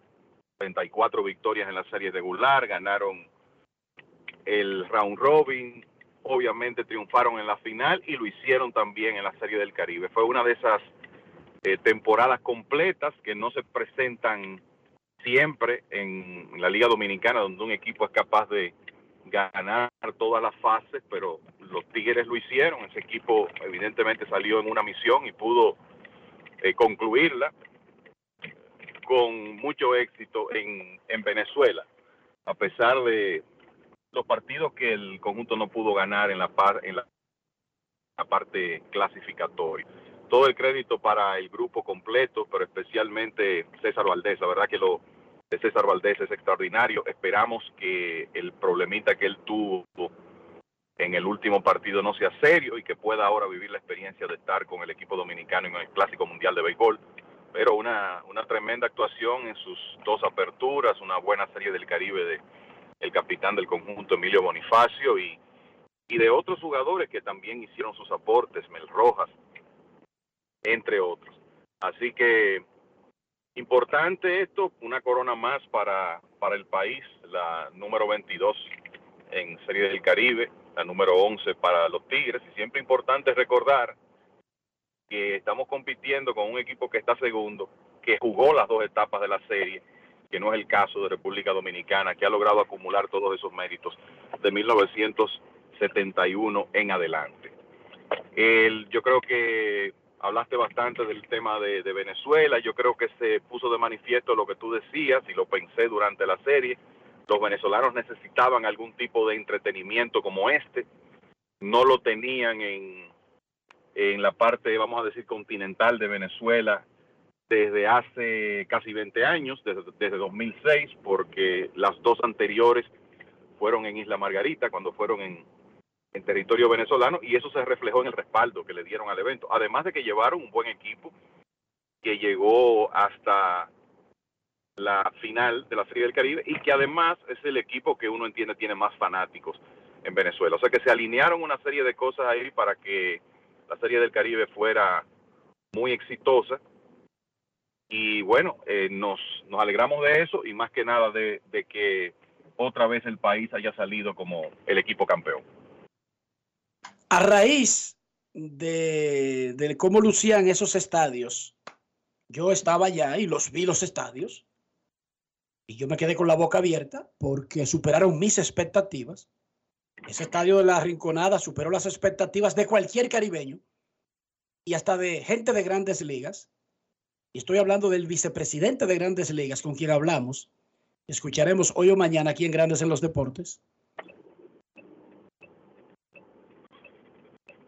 34 victorias en la serie regular, ganaron el round robin, obviamente triunfaron en la final y lo hicieron también en la serie del Caribe. Fue una de esas eh, temporadas completas que no se presentan siempre en la Liga Dominicana, donde un equipo es capaz de ganar todas las fases, pero los Tigres lo hicieron. Ese equipo evidentemente salió en una misión y pudo eh, concluirla con mucho éxito en, en Venezuela, a pesar de los partidos que el conjunto no pudo ganar en la, par, en la, la parte clasificatoria. Todo el crédito para el grupo completo, pero especialmente César Valdés. La verdad que lo de César Valdés es extraordinario. Esperamos que el problemita que él tuvo en el último partido no sea serio y que pueda ahora vivir la experiencia de estar con el equipo dominicano en el Clásico Mundial de Béisbol. Pero una, una tremenda actuación en sus dos aperturas, una buena serie del Caribe de el capitán del conjunto Emilio Bonifacio y, y de otros jugadores que también hicieron sus aportes, Mel Rojas, entre otros. Así que importante esto, una corona más para, para el país, la número 22 en Serie del Caribe, la número 11 para los Tigres, y siempre importante recordar que estamos compitiendo con un equipo que está segundo, que jugó las dos etapas de la serie, que no es el caso de República Dominicana, que ha logrado acumular todos esos méritos de 1971 en adelante. El, yo creo que hablaste bastante del tema de, de Venezuela, yo creo que se puso de manifiesto lo que tú decías y lo pensé durante la serie, los venezolanos necesitaban algún tipo de entretenimiento como este, no lo tenían en, en la parte, vamos a decir, continental de Venezuela, desde hace casi 20 años, desde, desde 2006, porque las dos anteriores fueron en Isla Margarita, cuando fueron en, en territorio venezolano, y eso se reflejó en el respaldo que le dieron al evento. Además de que llevaron un buen equipo que llegó hasta la final de la Serie del Caribe y que además es el equipo que uno entiende tiene más fanáticos en Venezuela. O sea que se alinearon una serie de cosas ahí para que la Serie del Caribe fuera muy exitosa. Y bueno, eh, nos, nos alegramos de eso y más que nada de, de que otra vez el país haya salido como el equipo campeón. A raíz de, de cómo lucían esos estadios, yo estaba allá y los vi los estadios y yo me quedé con la boca abierta porque superaron mis expectativas. Ese estadio de la Rinconada superó las expectativas de cualquier caribeño y hasta de gente de grandes ligas. Y estoy hablando del vicepresidente de grandes ligas con quien hablamos. Escucharemos hoy o mañana aquí en Grandes en los Deportes.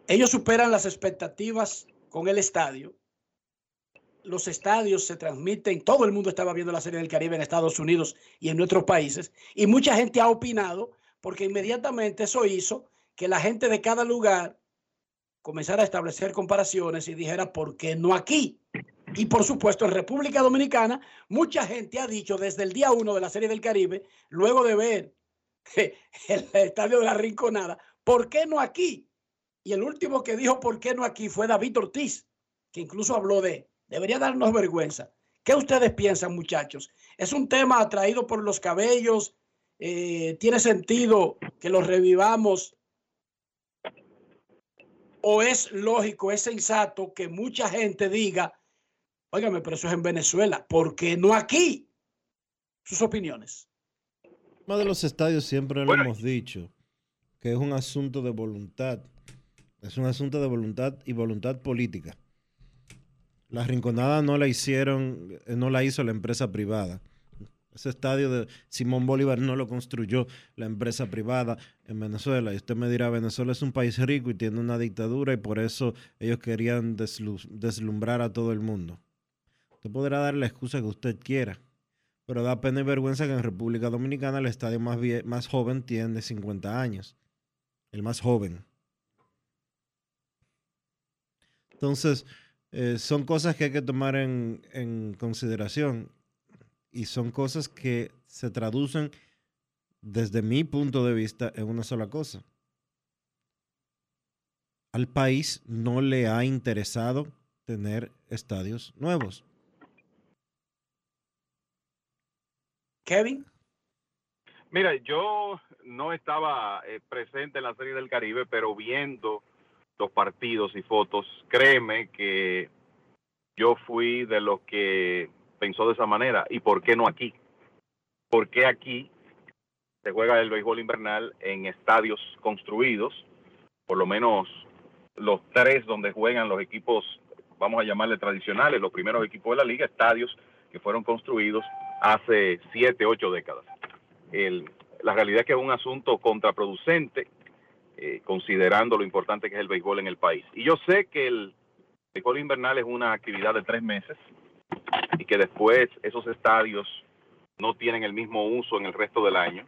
Ellos superan las expectativas con el estadio. Los estadios se transmiten, todo el mundo estaba viendo la Serie del Caribe en Estados Unidos y en nuestros países. Y mucha gente ha opinado porque inmediatamente eso hizo que la gente de cada lugar comenzara a establecer comparaciones y dijera, ¿por qué no aquí? Y por supuesto, en República Dominicana, mucha gente ha dicho desde el día uno de la Serie del Caribe, luego de ver el estadio de la Rinconada, ¿por qué no aquí? Y el último que dijo, ¿por qué no aquí? fue David Ortiz, que incluso habló de, debería darnos vergüenza. ¿Qué ustedes piensan, muchachos? ¿Es un tema atraído por los cabellos? Eh, ¿Tiene sentido que lo revivamos? ¿O es lógico, es sensato que mucha gente diga, óigame, pero eso es en Venezuela, ¿por qué no aquí? Sus opiniones. El tema de los estadios siempre lo hemos dicho, que es un asunto de voluntad. Es un asunto de voluntad y voluntad política. La rinconada no la hicieron, eh, no la hizo la empresa privada. Ese estadio de Simón Bolívar no lo construyó la empresa privada en Venezuela. Y usted me dirá, Venezuela es un país rico y tiene una dictadura y por eso ellos querían deslu- deslumbrar a todo el mundo. Usted podrá dar la excusa que usted quiera, pero da pena y vergüenza que en República Dominicana el estadio más, más joven tiene 50 años. El más joven. Entonces, eh, son cosas que hay que tomar en, en consideración y son cosas que se traducen desde mi punto de vista en una sola cosa. Al país no le ha interesado tener estadios nuevos. Kevin. Mira, yo no estaba eh, presente en la Serie del Caribe, pero viendo los partidos y fotos, créeme que yo fui de los que pensó de esa manera. ¿Y por qué no aquí? ¿Por qué aquí se juega el béisbol invernal en estadios construidos? Por lo menos los tres donde juegan los equipos, vamos a llamarle tradicionales, los primeros equipos de la liga, estadios que fueron construidos hace siete, ocho décadas. El- la realidad es que es un asunto contraproducente, eh, considerando lo importante que es el béisbol en el país. Y yo sé que el béisbol invernal es una actividad de tres meses y que después esos estadios no tienen el mismo uso en el resto del año,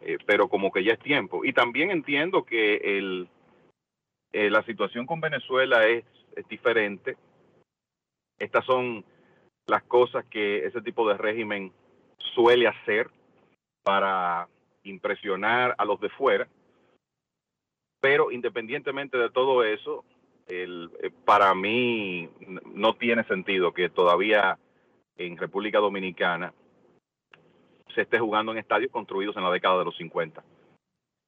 eh, pero como que ya es tiempo. Y también entiendo que el, eh, la situación con Venezuela es, es diferente. Estas son las cosas que ese tipo de régimen suele hacer para impresionar a los de fuera. Pero independientemente de todo eso, el, eh, para mí no tiene sentido que todavía en República Dominicana se esté jugando en estadios construidos en la década de los 50,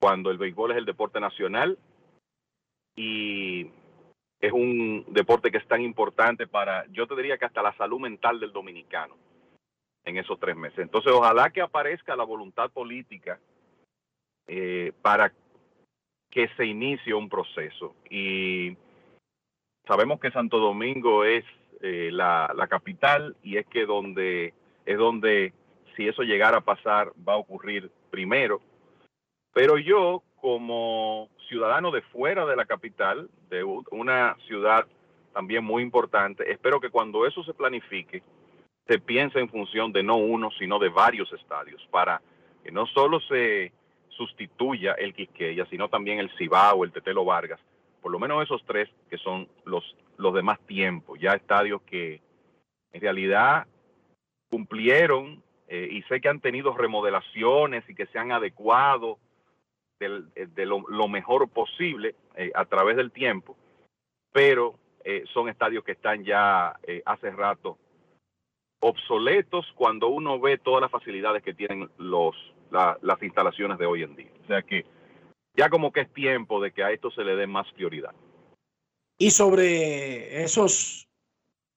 cuando el béisbol es el deporte nacional y es un deporte que es tan importante para, yo te diría que hasta la salud mental del dominicano en esos tres meses. Entonces, ojalá que aparezca la voluntad política eh, para que se inicie un proceso. Y sabemos que Santo Domingo es eh, la, la capital y es que donde es donde si eso llegara a pasar va a ocurrir primero. Pero yo como ciudadano de fuera de la capital, de una ciudad también muy importante. Espero que cuando eso se planifique, se piense en función de no uno, sino de varios estadios, para que no solo se sustituya el Quisqueya, sino también el Cibao, el Tetelo Vargas, por lo menos esos tres que son los, los de más tiempo, ya estadios que en realidad cumplieron eh, y sé que han tenido remodelaciones y que se han adecuado del- eh, de lo, lo mejor posible eh, a través del tiempo, pero son estadios que están ya hace rato obsoletos cuando uno ve todas las facilidades que tienen los la- las instalaciones de hoy en día. O sea que ya como que es tiempo de que a esto se le dé más prioridad. Y sobre esos,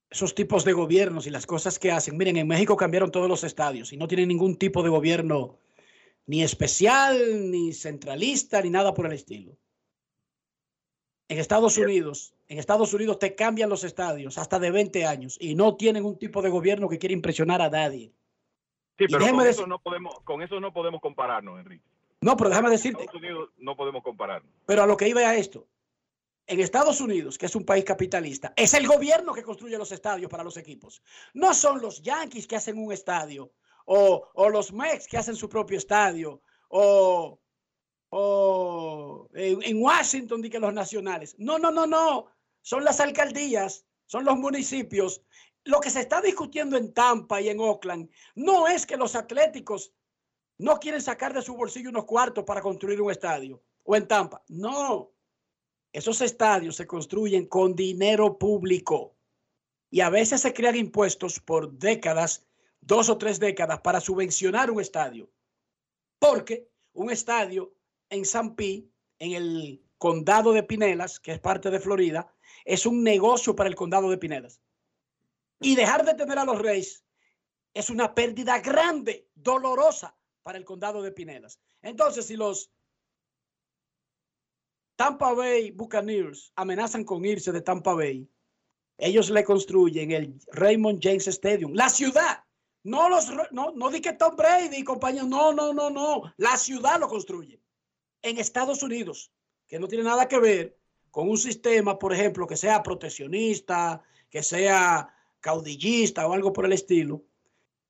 esos tipos de gobiernos y las cosas que hacen. Miren, en México cambiaron todos los estadios y no tienen ningún tipo de gobierno ni especial, ni centralista, ni nada por el estilo. En Estados Unidos, en Estados Unidos te cambian los estadios hasta de 20 años y no tienen un tipo de gobierno que quiere impresionar a nadie. Sí, pero con decir- eso, no podemos, con eso no podemos compararnos, Enrique. No, pero déjame decirte, Estados Unidos no podemos compararnos. Pero a lo que iba a esto, en Estados Unidos, que es un país capitalista, es el gobierno que construye los estadios para los equipos. No son los Yankees que hacen un estadio, o, o los Mex que hacen su propio estadio, o, o en, en Washington di que los nacionales. No, no, no, no. Son las alcaldías, son los municipios. Lo que se está discutiendo en Tampa y en Oakland no es que los atléticos no quieren sacar de su bolsillo unos cuartos para construir un estadio o en Tampa. No, esos estadios se construyen con dinero público y a veces se crean impuestos por décadas, dos o tres décadas, para subvencionar un estadio. Porque un estadio en San Pi, en el condado de Pinelas, que es parte de Florida, es un negocio para el condado de Pinelas. Y dejar de tener a los Reyes es una pérdida grande, dolorosa para el condado de Pinelas. Entonces, si los Tampa Bay Buccaneers amenazan con irse de Tampa Bay, ellos le construyen el Raymond James Stadium, la ciudad. No los no, no di que Tom Brady y compañía, no, no, no, no, la ciudad lo construye. En Estados Unidos, que no tiene nada que ver con un sistema, por ejemplo, que sea proteccionista, que sea caudillista o algo por el estilo,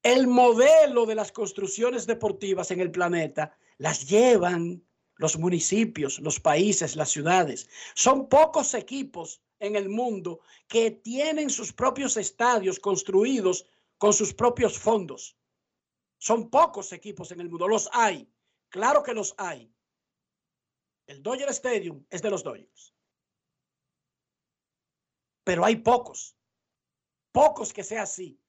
el modelo de las construcciones deportivas en el planeta las llevan los municipios, los países, las ciudades. Son pocos equipos en el mundo que tienen sus propios estadios construidos con sus propios fondos. Son pocos equipos en el mundo. Los hay. Claro que los hay. El Dodger Stadium es de los Dodgers. Pero hay pocos. Pocos que sea así.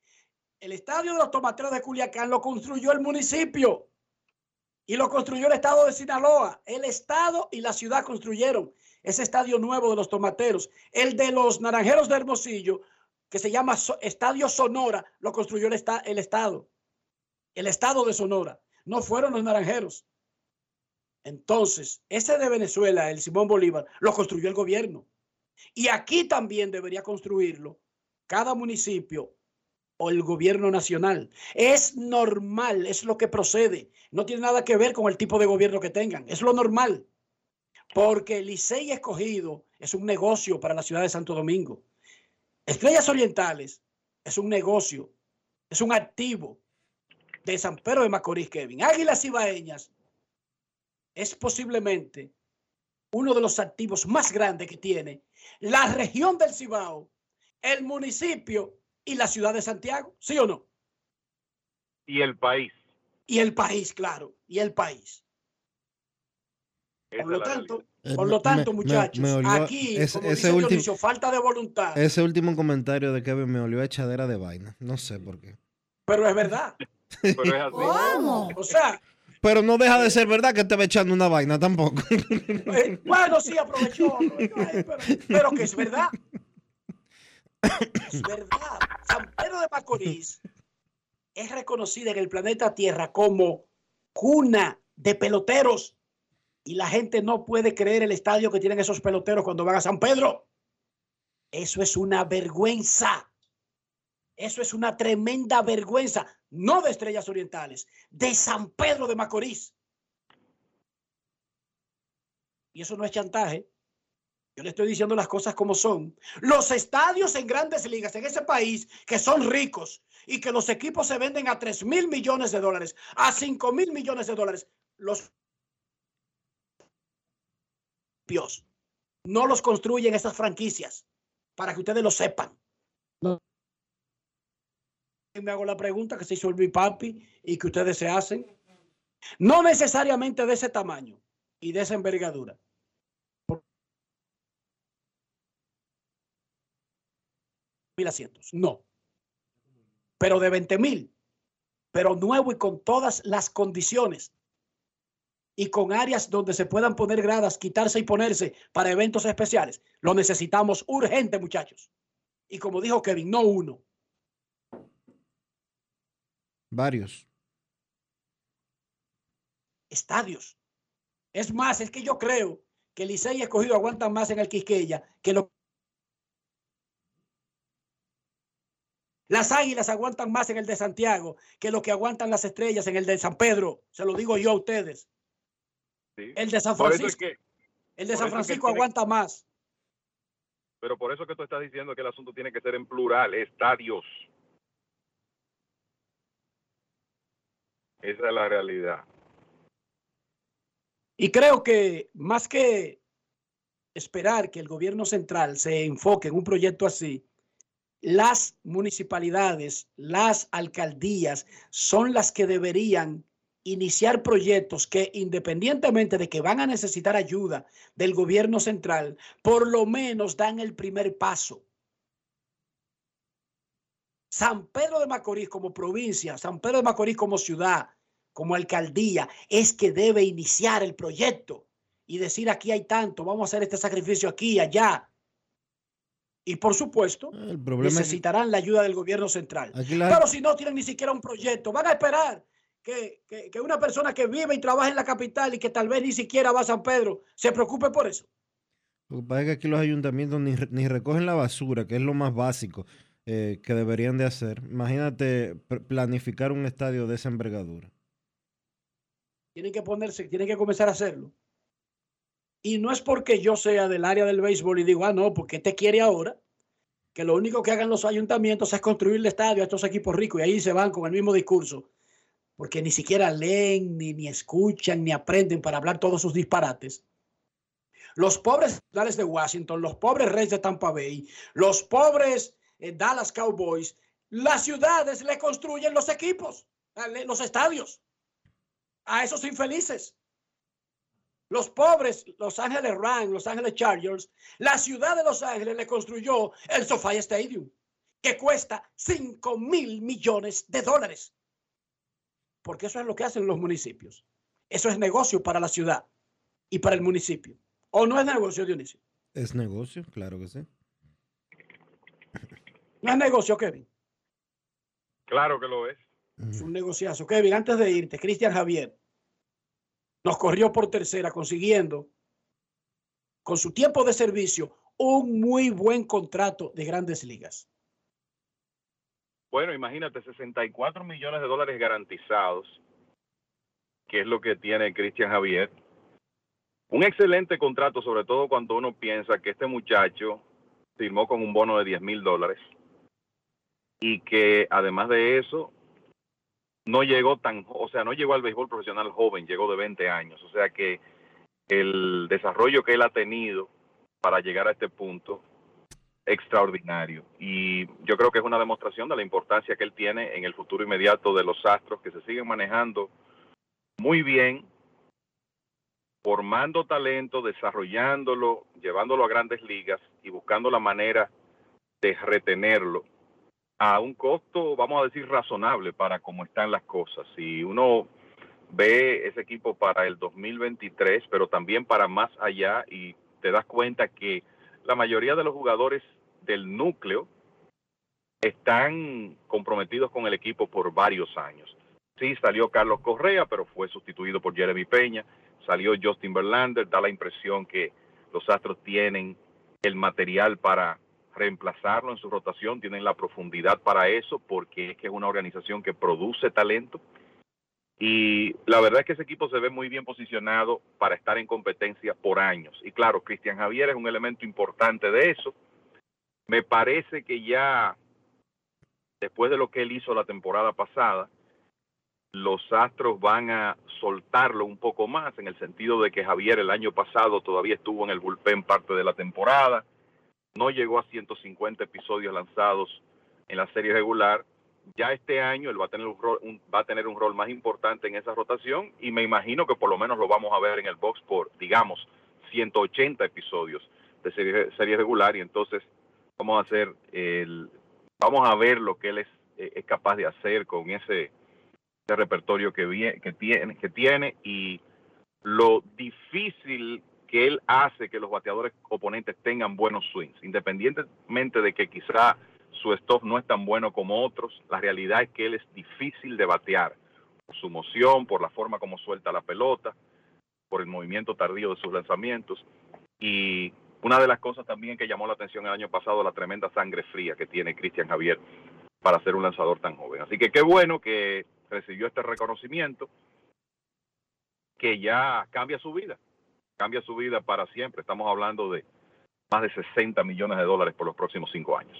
El estadio de los tomateros de Culiacán lo construyó el municipio y lo construyó el estado de Sinaloa. El estado y la ciudad construyeron ese estadio nuevo de los tomateros. El de los naranjeros de Hermosillo, que se llama Estadio Sonora, lo construyó el, el estado. El estado de Sonora. No fueron los naranjeros. Entonces, ese de Venezuela, el Simón Bolívar, lo construyó el gobierno. Y aquí también debería construirlo cada municipio o el gobierno nacional. Es normal, es lo que procede. No tiene nada que ver con el tipo de gobierno que tengan. Es lo normal. Porque Licey escogido es un negocio para la ciudad de Santo Domingo. Estrellas Orientales es un negocio, es un activo de San Pedro de Macorís, Kevin. Águilas Ibaeñas es posiblemente uno de los activos más grandes que tiene la región del Cibao, el municipio y la ciudad de Santiago, ¿sí o no? Y el país. Y el país, claro, y el país. Esa Por lo es tanto, Eh, por lo me- tanto, me- muchachos, me olió- aquí, ese- como ese dice último- Dionisio, falta de voluntad, Ese último comentario de Kevin me olió a echadera de vaina. No sé por qué. pero es verdad. Pero es así. O sea, Pero no deja de ser verdad que te va echando una vaina tampoco. eh, bueno, sí, aprovechó, aprovechó ahí, pero, pero que es verdad. Es verdad. San Pedro de Macorís es reconocida en el planeta Tierra como cuna de peloteros. Y la gente no puede creer el estadio que tienen esos peloteros cuando van a San Pedro. Eso es una vergüenza. Eso es una tremenda vergüenza. No de Estrellas Orientales, de San Pedro de Macorís. Y eso no es chantaje. Yo le estoy diciendo las cosas como son. Los estadios en grandes ligas en ese país que son ricos y que los equipos se venden a 3 mil millones de dólares, a 5 mil millones de dólares, los Dios, no los construyen esas franquicias para que ustedes lo sepan. Me hago la pregunta que se hizo el mi papi y que ustedes se hacen. No necesariamente de ese tamaño y de esa envergadura. Mil asientos. No. Pero de 20 mil. Pero nuevo y con todas las condiciones. Y con áreas donde se puedan poner gradas, quitarse y ponerse para eventos especiales. Lo necesitamos urgente, muchachos. Y como dijo Kevin, no uno. Varios. Estadios. Es más, es que yo creo que Licey y Escogido aguantan más en el Quisqueya que lo Las águilas aguantan más en el de Santiago que lo que aguantan las estrellas en el de San Pedro. Se lo digo yo a ustedes. El de San es Francisco. que- el de por San eso es que Francisco tiene- aguanta más. Pero por eso que tú estás diciendo que el asunto tiene que ser en plural, estadios. Esa es la realidad. Y creo que más que esperar que el gobierno central se enfoque en un proyecto así, las municipalidades, las alcaldías son las que deberían iniciar proyectos que independientemente de que van a necesitar ayuda del gobierno central, por lo menos dan el primer paso. San Pedro de Macorís como provincia, San Pedro de Macorís como ciudad, como alcaldía, es que debe iniciar el proyecto y decir aquí hay tanto, vamos a hacer este sacrificio aquí allá. Y por supuesto, problema es- necesitarán la ayuda del gobierno central. La- Pero si no tienen ni siquiera un proyecto, van a esperar que, que- que una persona que vive y trabaja en la capital y que tal vez ni siquiera va a San Pedro se preocupe por eso. Lo que pasa es que aquí los ayuntamientos ni, ni recogen la basura, que es lo más básico eh, que deberían de hacer. Imagínate planificar un estadio de esa envergadura. Tienen que ponerse, tienen que comenzar a hacerlo. Y no es porque yo sea del área del béisbol y digo, ah, no, porque te quiere ahora, que lo único que hagan los ayuntamientos es construir el estadio a estos equipos ricos y ahí se van con el mismo discurso, porque ni siquiera leen, ni, ni escuchan, ni aprenden para hablar todos sus disparates. Los pobres Dallas de Washington, los pobres Reyes de Tampa Bay, los pobres eh, Dallas Cowboys, las ciudades le construyen los equipos, eh, los estadios a esos infelices. Los pobres Los Ángeles Rams, Los Ángeles Chargers, la ciudad de Los Ángeles le construyó el SoFi Stadium, que cuesta 5 mil millones de dólares. Porque eso es lo que hacen los municipios. Eso es negocio para la ciudad y para el municipio. ¿O no es negocio, Dionisio? ¿Es negocio? Claro que sí. No es negocio, Kevin. Claro que lo es. Es un negociazo. Kevin, antes de irte, Cristian Javier nos corrió por tercera consiguiendo con su tiempo de servicio un muy buen contrato de grandes ligas. Bueno, imagínate, 64 millones de dólares garantizados, que es lo que tiene Cristian Javier. Un excelente contrato, sobre todo cuando uno piensa que este muchacho firmó con un bono de 10 mil dólares y que además de eso no llegó tan, o sea, no llegó al béisbol profesional joven, llegó de 20 años. O sea que el desarrollo que él ha tenido para llegar a este punto extraordinario. Y yo creo que es una demostración de la importancia que él tiene en el futuro inmediato de los Astros, que se siguen manejando muy bien, formando talento, desarrollándolo, llevándolo a grandes ligas y buscando la manera de retenerlo a un costo, vamos a decir, razonable para cómo están las cosas. Si uno ve ese equipo para el 2023, pero también para más allá, y te das cuenta que la mayoría de los jugadores del núcleo están comprometidos con el equipo por varios años. Sí, salió Carlos Correa, pero fue sustituido por Jeremy Peña, salió Justin Verlander, da la impresión que los Astros tienen el material para reemplazarlo en su rotación, tienen la profundidad para eso, porque es que es una organización que produce talento. Y la verdad es que ese equipo se ve muy bien posicionado para estar en competencia por años. Y claro, Cristian Javier es un elemento importante de eso. Me parece que ya después de lo que él hizo la temporada pasada, los Astros van a soltarlo un poco más en el sentido de que Javier el año pasado todavía estuvo en el bullpen parte de la temporada, no llegó a 150 episodios lanzados en la serie regular. Ya este año él va a tener un rol, un- va a tener un rol más importante en esa rotación y me imagino que por lo menos lo vamos a ver en el box por, digamos, 180 episodios de serie, serie regular y entonces vamos a hacer el, vamos a ver lo que él es, eh, es capaz de hacer con ese, ese repertorio que, vie- que, tiene, que tiene y lo difícil que él hace que los bateadores oponentes tengan buenos swings, independientemente de que quizá su stop no es tan bueno como otros, la realidad es que él es difícil de batear por su moción, por la forma como suelta la pelota, por el movimiento tardío de sus lanzamientos. Y una de las cosas también que llamó la atención el año pasado, la tremenda sangre fría que tiene Cristian Javier para ser un lanzador tan joven. Así que qué bueno que recibió este reconocimiento que ya cambia su vida, cambia su vida para siempre. Estamos hablando de más de 60 millones de dólares por los próximos cinco años.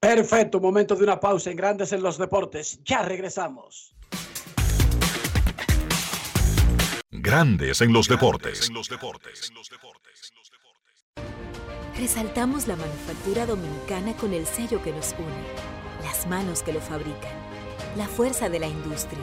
Perfecto, momento de una pausa en Grandes en los Deportes. Ya regresamos. Grandes en los deportes. Resaltamos la manufactura dominicana con el sello que nos une, las manos que lo fabrican, la fuerza de la industria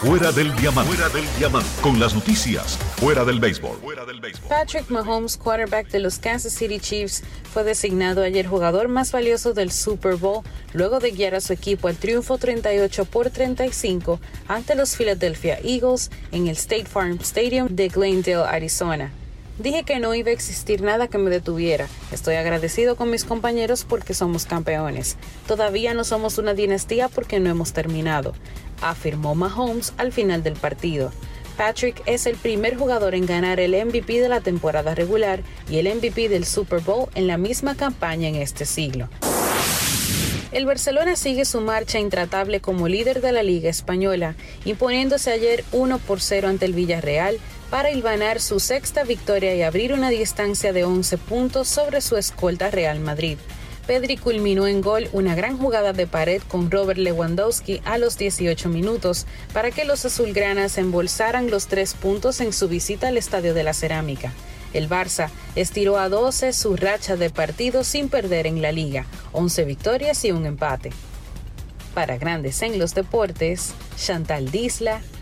Fuera del diamante. Fuera del diamante. Con las noticias. Fuera del béisbol. Patrick Mahomes, quarterback de los Kansas City Chiefs, fue designado ayer jugador más valioso del Super Bowl luego de guiar a su equipo al triunfo 38 por 35 ante los Philadelphia Eagles en el State Farm Stadium de Glendale, Arizona. Dije que no iba a existir nada que me detuviera. Estoy agradecido con mis compañeros porque somos campeones. Todavía no somos una dinastía porque no hemos terminado, afirmó Mahomes al final del partido. Patrick es el primer jugador en ganar el MVP de la temporada regular y el MVP del Super Bowl en la misma campaña en este siglo. El Barcelona sigue su marcha intratable como líder de la Liga Española, imponiéndose ayer 1 por 0 ante el Villarreal para hilvanar su sexta victoria y abrir una distancia de 11 puntos sobre su escolta Real Madrid. Pedri culminó en gol una gran jugada de pared con Robert Lewandowski a los 18 minutos para que los azulgranas embolsaran los tres puntos en su visita al Estadio de la Cerámica. El Barça estiró a 12 su racha de partidos sin perder en la liga, 11 victorias y un empate. Para Grandes en los Deportes, Chantal Disla,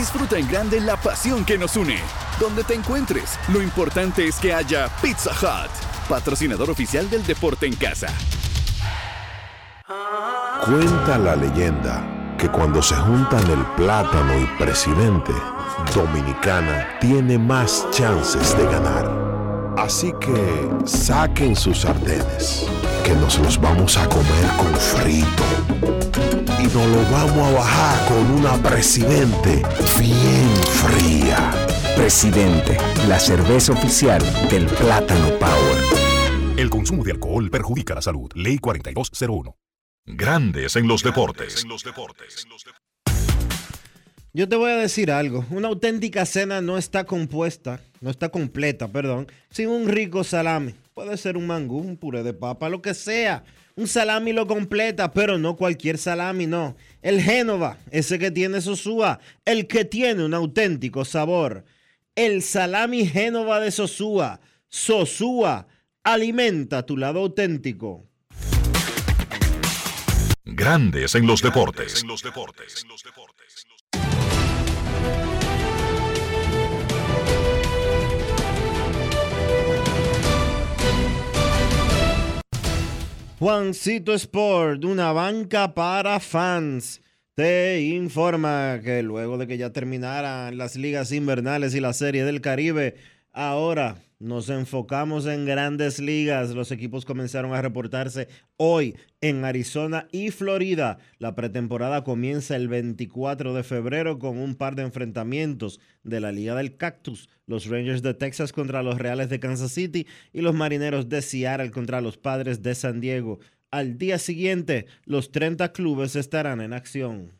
Disfruta en grande la pasión que nos une. Donde te encuentres, lo importante es que haya Pizza Hut, patrocinador oficial del deporte en casa. Cuenta la leyenda que cuando se juntan el plátano y presidente, Dominicana tiene más chances de ganar. Así que saquen sus sartenes, que nos los vamos a comer con frito. Y nos lo vamos a bajar con una presidente bien fría. Presidente, la cerveza oficial del Plátano Power. El consumo de alcohol perjudica la salud. Ley 4201. Grandes en los deportes. Yo te voy a decir algo. Una auténtica cena no está compuesta, no está completa, perdón, sin un rico salami. Puede ser un mangú, un puré de papa, lo que sea. Un salami lo completa, pero no cualquier salami, no. El Génova, ese que tiene Sosúa, el que tiene un auténtico sabor. El salami Génova de Sosúa. Sosúa, alimenta tu lado auténtico. Grandes en los deportes. Juancito Sport, una banca para fans, te informa que luego de que ya terminaran las ligas invernales y la Serie del Caribe, ahora nos enfocamos en grandes ligas. Los equipos comenzaron a reportarse hoy en Arizona y Florida. La pretemporada comienza el 24 de febrero con un par de enfrentamientos de la Liga del Cactus. Los Rangers de Texas contra los Reales de Kansas City y los Marineros de Seattle contra los Padres de San Diego. Al día siguiente, los 30 clubes estarán en acción.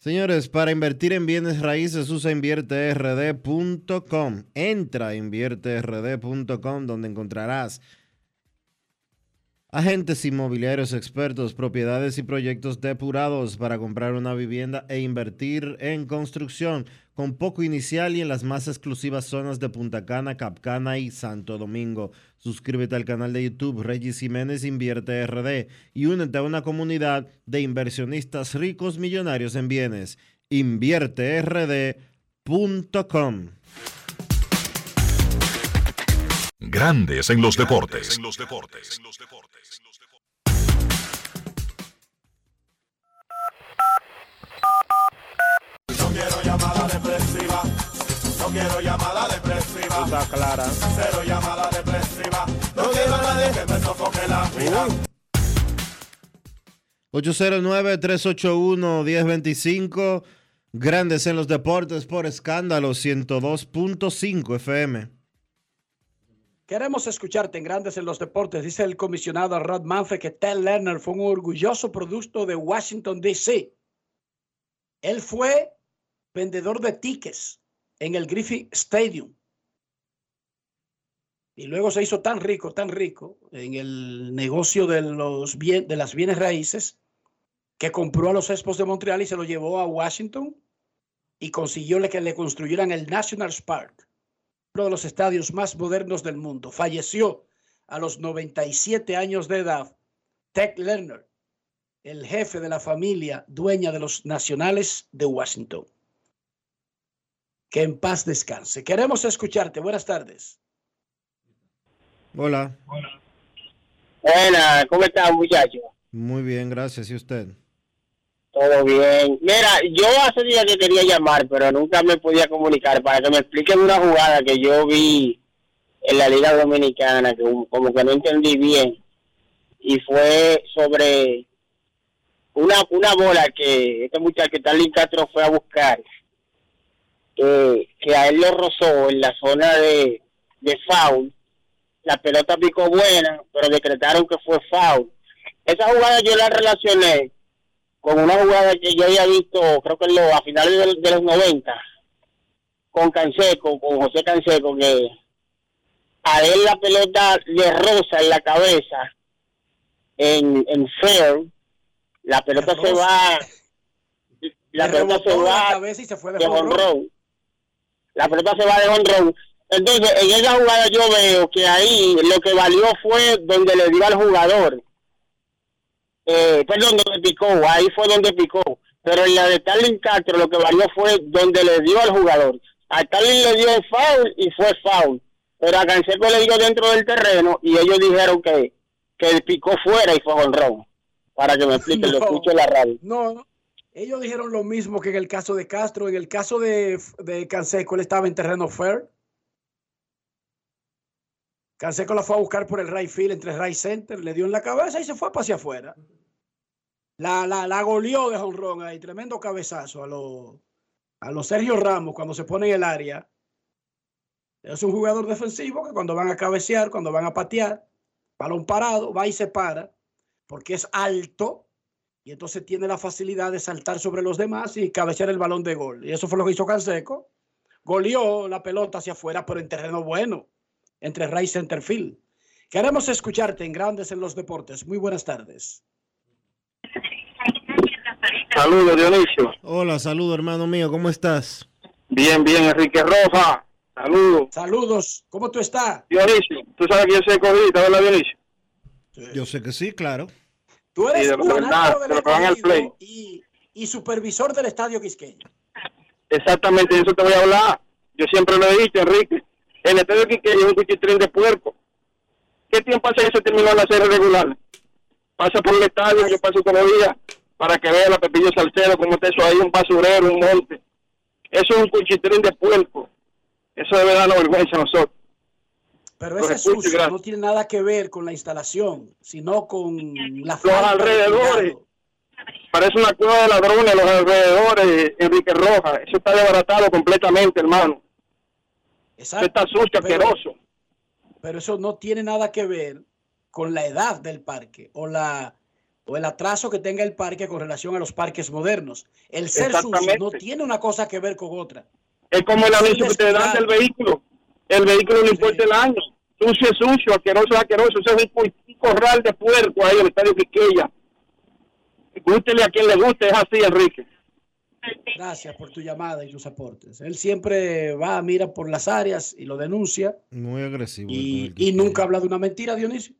Señores, para invertir en bienes raíces usa invierterd.com. Entra a invierterd.com donde encontrarás agentes inmobiliarios expertos, propiedades y proyectos depurados para comprar una vivienda e invertir en construcción con poco inicial y en las más exclusivas zonas de Punta Cana, Capcana y Santo Domingo. Suscríbete al canal de YouTube Regis Jiménez Invierte RD y únete a una comunidad de inversionistas ricos millonarios en bienes. InvierteRD.com Grandes en los deportes. Quiero llamada depresiva. Está clara. Cero llamada depresiva. No quiero a nadie que me sofoque la vida. 809-381-1025. Grandes en los deportes por escándalo 102.5 FM. Queremos escucharte en Grandes en los Deportes. Dice el comisionado Rod Manfred que Ted Lerner fue un orgulloso producto de Washington, D.C. Él fue vendedor de tickets en el Griffith Stadium. Y luego se hizo tan rico, tan rico en el negocio de, los de las bienes raíces que compró a los Expos de Montreal y se lo llevó a Washington y consiguió que le construyeran el National Park, uno de los estadios más modernos del mundo. Falleció a los 97 años de edad Ted Lerner, el jefe de la familia dueña de los Nacionales de Washington. Que en paz descanse. Queremos escucharte. Buenas tardes. Hola. Buena, ¿cómo está, muchacho? Muy bien, gracias. ¿Y usted? Todo bien. Mira, yo hace días que quería llamar, pero nunca me podía comunicar para que me expliquen una jugada que yo vi en la Liga Dominicana, que como que no entendí bien. Y fue sobre una, una bola que este muchacho Starling Castro fue a buscar, que, que a él lo rozó en la zona de, de foul. La pelota picó buena, pero decretaron que fue foul. Esa jugada yo la relacioné con una jugada que yo había visto, creo que en lo- a finales de, de los 90, con Canseco, con José Canseco, que a él la pelota le roza en la cabeza en, en fair, la pelota se va, la Le pelota se la va cabeza y se fue de de. La pelota se va de honrón. Entonces, en esa jugada yo veo que ahí lo que valió fue donde le dio al jugador. Eh, perdón, donde picó, ahí fue donde picó. Pero en la de Starling Castro lo que valió fue donde le dio al jugador. A Starling le dio foul y fue foul. Pero a Canseco le dio dentro del terreno y ellos dijeron que, que picó fuera y fue honrón. Para que me expliquen, lo No. escucho en la radio. No, ellos dijeron lo mismo que en el caso de Castro. En el caso de, de Canseco, él estaba en terreno fair. Canseco la fue a buscar por el right field entre right center, le dio en la cabeza y se fue para hacia afuera. La, la, la goleó de jonrón ahí, tremendo cabezazo a los a Sergio Ramos cuando se pone en el área. Es un jugador defensivo que cuando van a cabecear, cuando van a patear, balón parado, va y se para, porque es alto y entonces tiene la facilidad de saltar sobre los demás y cabecear el balón de gol. Y eso fue lo que hizo Canseco. Goleó la pelota hacia afuera, pero en terreno bueno, entre right center field. Queremos escucharte en Grandes en los Deportes. Muy buenas tardes. Saludos, Dionisio. Hola, saludo hermano mío, ¿cómo estás? Bien, bien, Enrique Roja. Saludos. Saludos. ¿Cómo tú estás? Dionisio, tú sabes que yo soy codita, ¿verdad, Dionisio? Yo sé que sí, claro. Tú eres Sí, verdad, fanático del Escogido y, y supervisor del Estadio Quisqueño. Exactamente, de eso te voy a hablar. Yo siempre lo he dicho, Enrique. El estadio Quiqueya es un cuchitrín de puerco. ¿Qué tiempo hace que se terminó la serie regular? Pasa por el estadio, yo paso todos los días para que vea la Pepillo Salcedo, como está eso ahí, un basurero, un monte. Eso es un cuchitrín de puerco. Eso debe dar vergüenza a nosotros. Pero ese sucio no tiene nada que ver con la instalación, sino con la Los alrededores. Parece una cueva de ladrones los alrededores, Enrique Roja. Eso está desbaratado completamente, hermano. Eso está sucio, Pero- asqueroso. Pero eso no tiene nada que ver con la edad del parque o la o el atraso que tenga el parque con relación a los parques modernos. El ser sucio no tiene una cosa que ver con otra. Es como el anuncio que te dan del vehículo. El vehículo no importa el año. Sucio es sucio, asqueroso es asqueroso. Eso es un, corral de puerco ahí en el estadio Quiqueya. Gústele a quien le guste, es así, Enrique. Gracias por tu llamada y tus aportes. Él siempre va, mira por las áreas y lo denuncia Muy agresivo. y, y nunca habla de una mentira, Dionisio.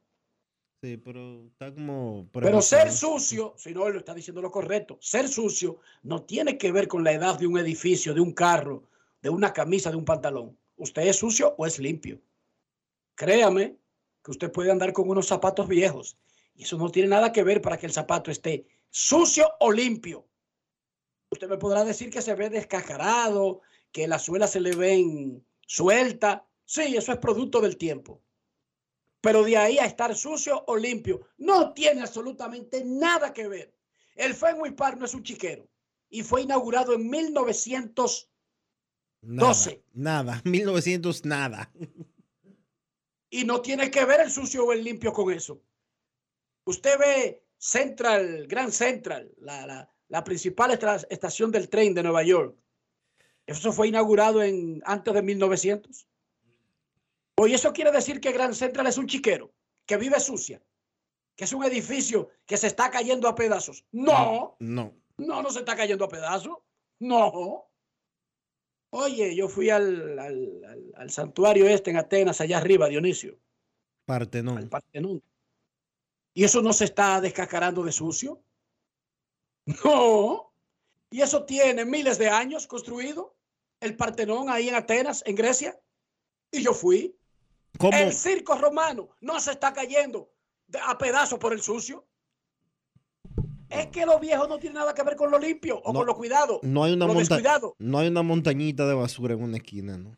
Sí, pero está como... Pero ser sucio, si no, él lo está diciendo lo correcto, ser sucio no tiene que ver con la edad de un edificio, de un carro, de una camisa, de un pantalón. ¿Usted es sucio o es limpio? Créame que usted puede andar con unos zapatos viejos y eso no tiene nada que ver para que el zapato esté sucio o limpio. Usted me podrá decir que se ve descascarado, que la suela se le ven suelta. Sí, eso es producto del tiempo. Pero de ahí a estar sucio o limpio, no tiene absolutamente nada que ver. El Fenway Park no es un chiquero y fue inaugurado en 1900 Nada, 12. Nada, 1900 nada. y no tiene que ver el sucio o el limpio con eso. Usted ve Central, Grand Central, la, la- la principal estación del tren de Nueva York. Eso fue inaugurado en antes de 1900. Oye, eso quiere decir que Grand Central es un chiquero, que vive sucia, que es un edificio que se está cayendo a pedazos. No, No. no, no se está cayendo a pedazos. No. Oye, yo fui al, al- al- al santuario este en Atenas, allá arriba, Dionisio. Partenón. Partenón. ¿Y eso no se está descascarando de sucio? No. Y eso tiene miles de años construido. El Partenón ahí en Atenas, en Grecia. Y yo fui. ¿Cómo? El circo romano no se está cayendo a pedazos por el sucio. Es que lo viejo no tiene nada que ver con lo limpio o No, con lo cuidado. No hay una lo descuidado. no hay una montañita de basura en una esquina, ¿no?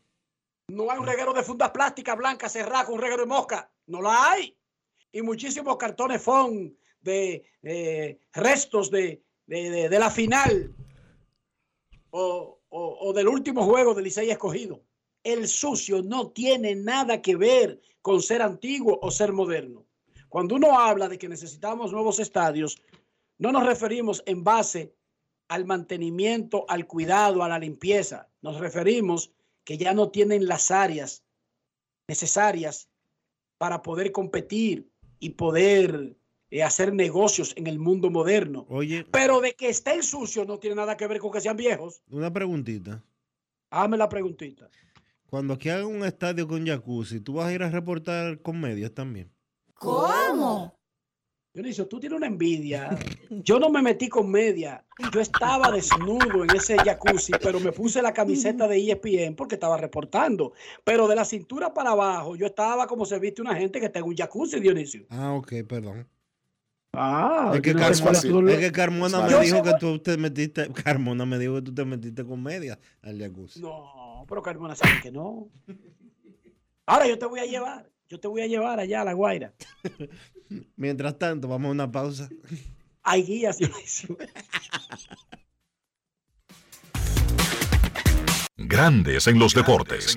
No hay un reguero de fundas plásticas blancas cerradas con un reguero de mosca. No la hay. Y muchísimos cartones FON de eh, restos de, de- de- de la final o, o- o del último juego del Licey escogido. El sucio no tiene nada que ver con ser antiguo o ser moderno. Cuando uno habla de que necesitamos nuevos estadios, no nos referimos en base al mantenimiento, al cuidado, a la limpieza. Nos referimos que ya no tienen las áreas necesarias para poder competir y poder eh, hacer negocios en el mundo moderno. Oye, Pero de que estén sucios no tiene nada que ver con que sean viejos. una preguntita. Hazme la preguntita. Cuando aquí hagan un estadio con jacuzzi, ¿tú vas a ir a reportar con medias también? ¿Cómo? Dionisio, tú tienes una envidia. Yo no me metí con media. Yo estaba desnudo en ese jacuzzi, pero me puse la camiseta de ESPN porque estaba reportando. Pero de la cintura para abajo, yo estaba como se viste una gente que está en un jacuzzi, Dionisio. Ah, ok, perdón. Ah, es que, no Carmona, es que Carmona Yo me dijo que tú te metiste, Carmona me dijo que tú te metiste con medias al jacuzzi. No, pero Carmona sabe que no. Ahora yo te voy a llevar. Yo te voy a llevar allá a La Guaira. Mientras tanto, vamos a una pausa. Hay guías, Dionisio. Grandes en los deportes.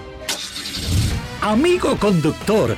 Amigo conductor,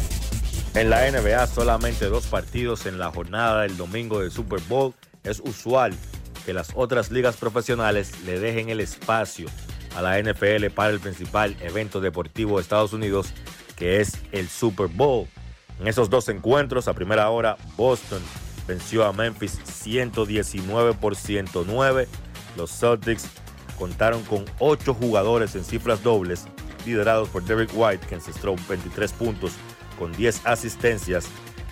En la NBA solamente dos partidos en la jornada del domingo del Super Bowl. Es usual que las otras ligas profesionales le dejen el espacio a la NFL para el principal evento deportivo de Estados Unidos, que es el Super Bowl. En esos dos encuentros, a primera hora, Boston venció a Memphis 119 por 109. Los Celtics contaron con ocho jugadores en cifras dobles, liderados por Derek White, que encestó 23 puntos con 10 asistencias.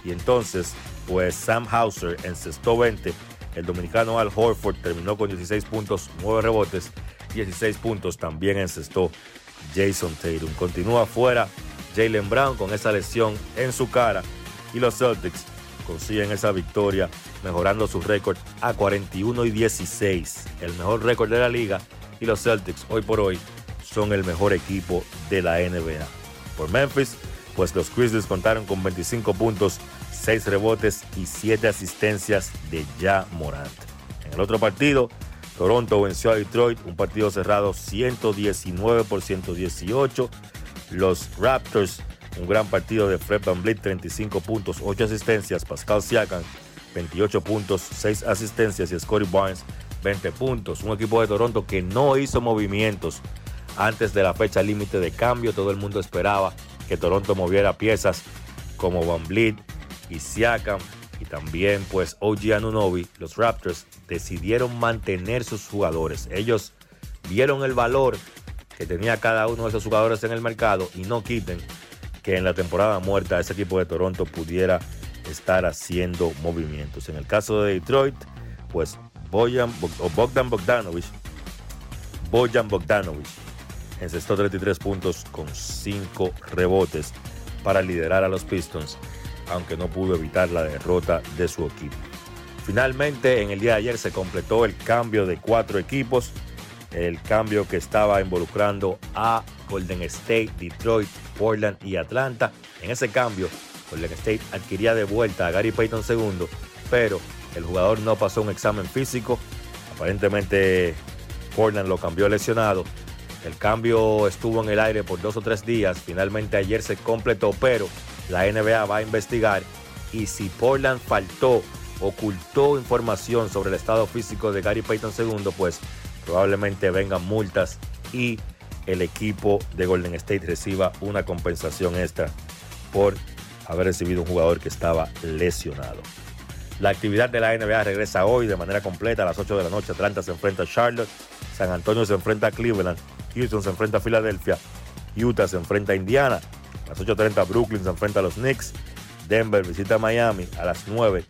Y entonces, pues Sam Hauser encestó 20. El dominicano Al Horford terminó con 16 puntos, 9 rebotes, 16 puntos también encestó Jason Tatum. Continúa fuera Jalen Brown con esa lesión en su cara y los Celtics consiguen esa victoria mejorando su récord a 41 y 16, el mejor récord de la liga y los Celtics hoy por hoy son el mejor equipo de la NBA. Por Memphis, pues los Grizzlies contaron con 25 puntos, 6 rebotes y 7 asistencias de Ja Morant. En el otro partido, Toronto venció a Detroit, un partido cerrado 119 por 118. Los Raptors, un gran partido de Fred Van Vliet, 35 puntos, 8 asistencias. Pascal Siakam, 28 puntos, 6 asistencias. Y Scottie Barnes, 20 puntos. Un equipo de Toronto que no hizo movimientos antes de la fecha límite de cambio. Todo el mundo esperaba que Toronto moviera piezas como Van Vliet y Siakam y también pues OG Anunobi. Los Raptors decidieron mantener sus jugadores. Ellos vieron el valor que tenía cada uno de esos jugadores en el mercado y no quiten que en la temporada muerta ese equipo de Toronto pudiera estar haciendo movimientos. En el caso de Detroit, pues Boyan, Bogdan Bogdanovich Bojan Bogdanovic encestó 33 puntos con 5 rebotes para liderar a los Pistons, aunque no pudo evitar la derrota de su equipo. Finalmente, en el día de ayer se completó el cambio de cuatro equipos, el cambio que estaba involucrando a Golden State, Detroit, Portland y Atlanta. En ese cambio, Golden State adquiría de vuelta a Gary Payton II, pero el jugador no pasó un examen físico. Aparentemente Portland lo cambió lesionado. El cambio estuvo en el aire por dos o tres días. Finalmente ayer se completó, pero la NBA va a investigar y si Portland faltó, ocultó información sobre el estado físico de Gary Payton II, pues probablemente vengan multas y el equipo de Golden State reciba una compensación extra por haber recibido un jugador que estaba lesionado. La actividad de la NBA regresa hoy de manera completa a las 8 de la noche. Atlanta se enfrenta a Charlotte, San Antonio se enfrenta a Cleveland, Houston se enfrenta a Filadelfia, Utah se enfrenta a Indiana, a las 8.30 Brooklyn se enfrenta a los Knicks, Denver visita a Miami a las 9,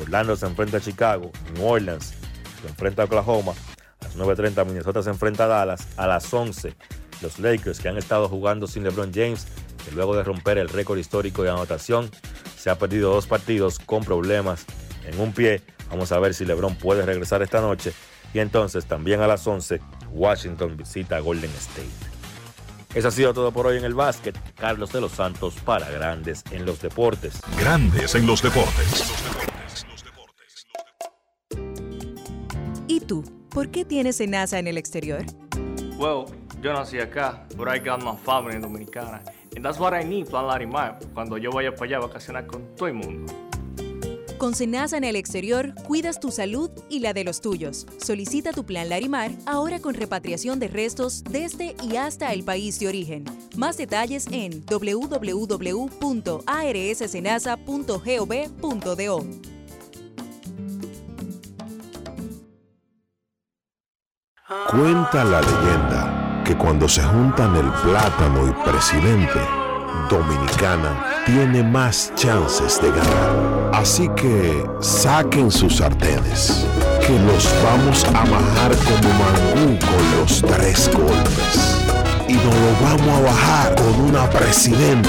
Orlando se enfrenta a Chicago, New Orleans se enfrenta a Oklahoma, a las 9.30 Minnesota se enfrenta a Dallas, a las 11 los Lakers que han estado jugando sin LeBron James, que luego de romper el récord histórico de anotación, se ha perdido dos partidos con problemas en un pie. Vamos a ver si LeBron puede regresar esta noche. Y entonces también a las 11, Washington visita a Golden State. Eso ha sido todo por hoy en el básquet. Carlos de los Santos para Grandes en los Deportes. Grandes en los deportes. ¿Y tú? ¿Por qué tienes NASA en el exterior? Well, yo nací acá, but I got my family dominicana. And that's what I need, Plan Larimar, cuando yo vaya para allá a vacacionar con todo el mundo. Con Senasa en el exterior, cuidas tu salud y la de los tuyos. Solicita tu plan Larimar ahora con repatriación de restos desde y hasta el país de origen. Más detalles en www.arssenasa.gov.do. Cuenta la leyenda que cuando se juntan el plátano y presidente, Dominicana tiene más chances de ganar. Así que saquen sus sartenes, que los vamos a bajar como mangú con los tres golpes. Y nos lo vamos a bajar con una presidente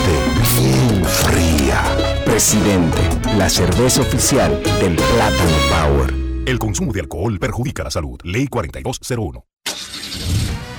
bien fría. Presidente, la cerveza oficial del Plátano Power. El consumo de alcohol perjudica la salud. Ley 4201.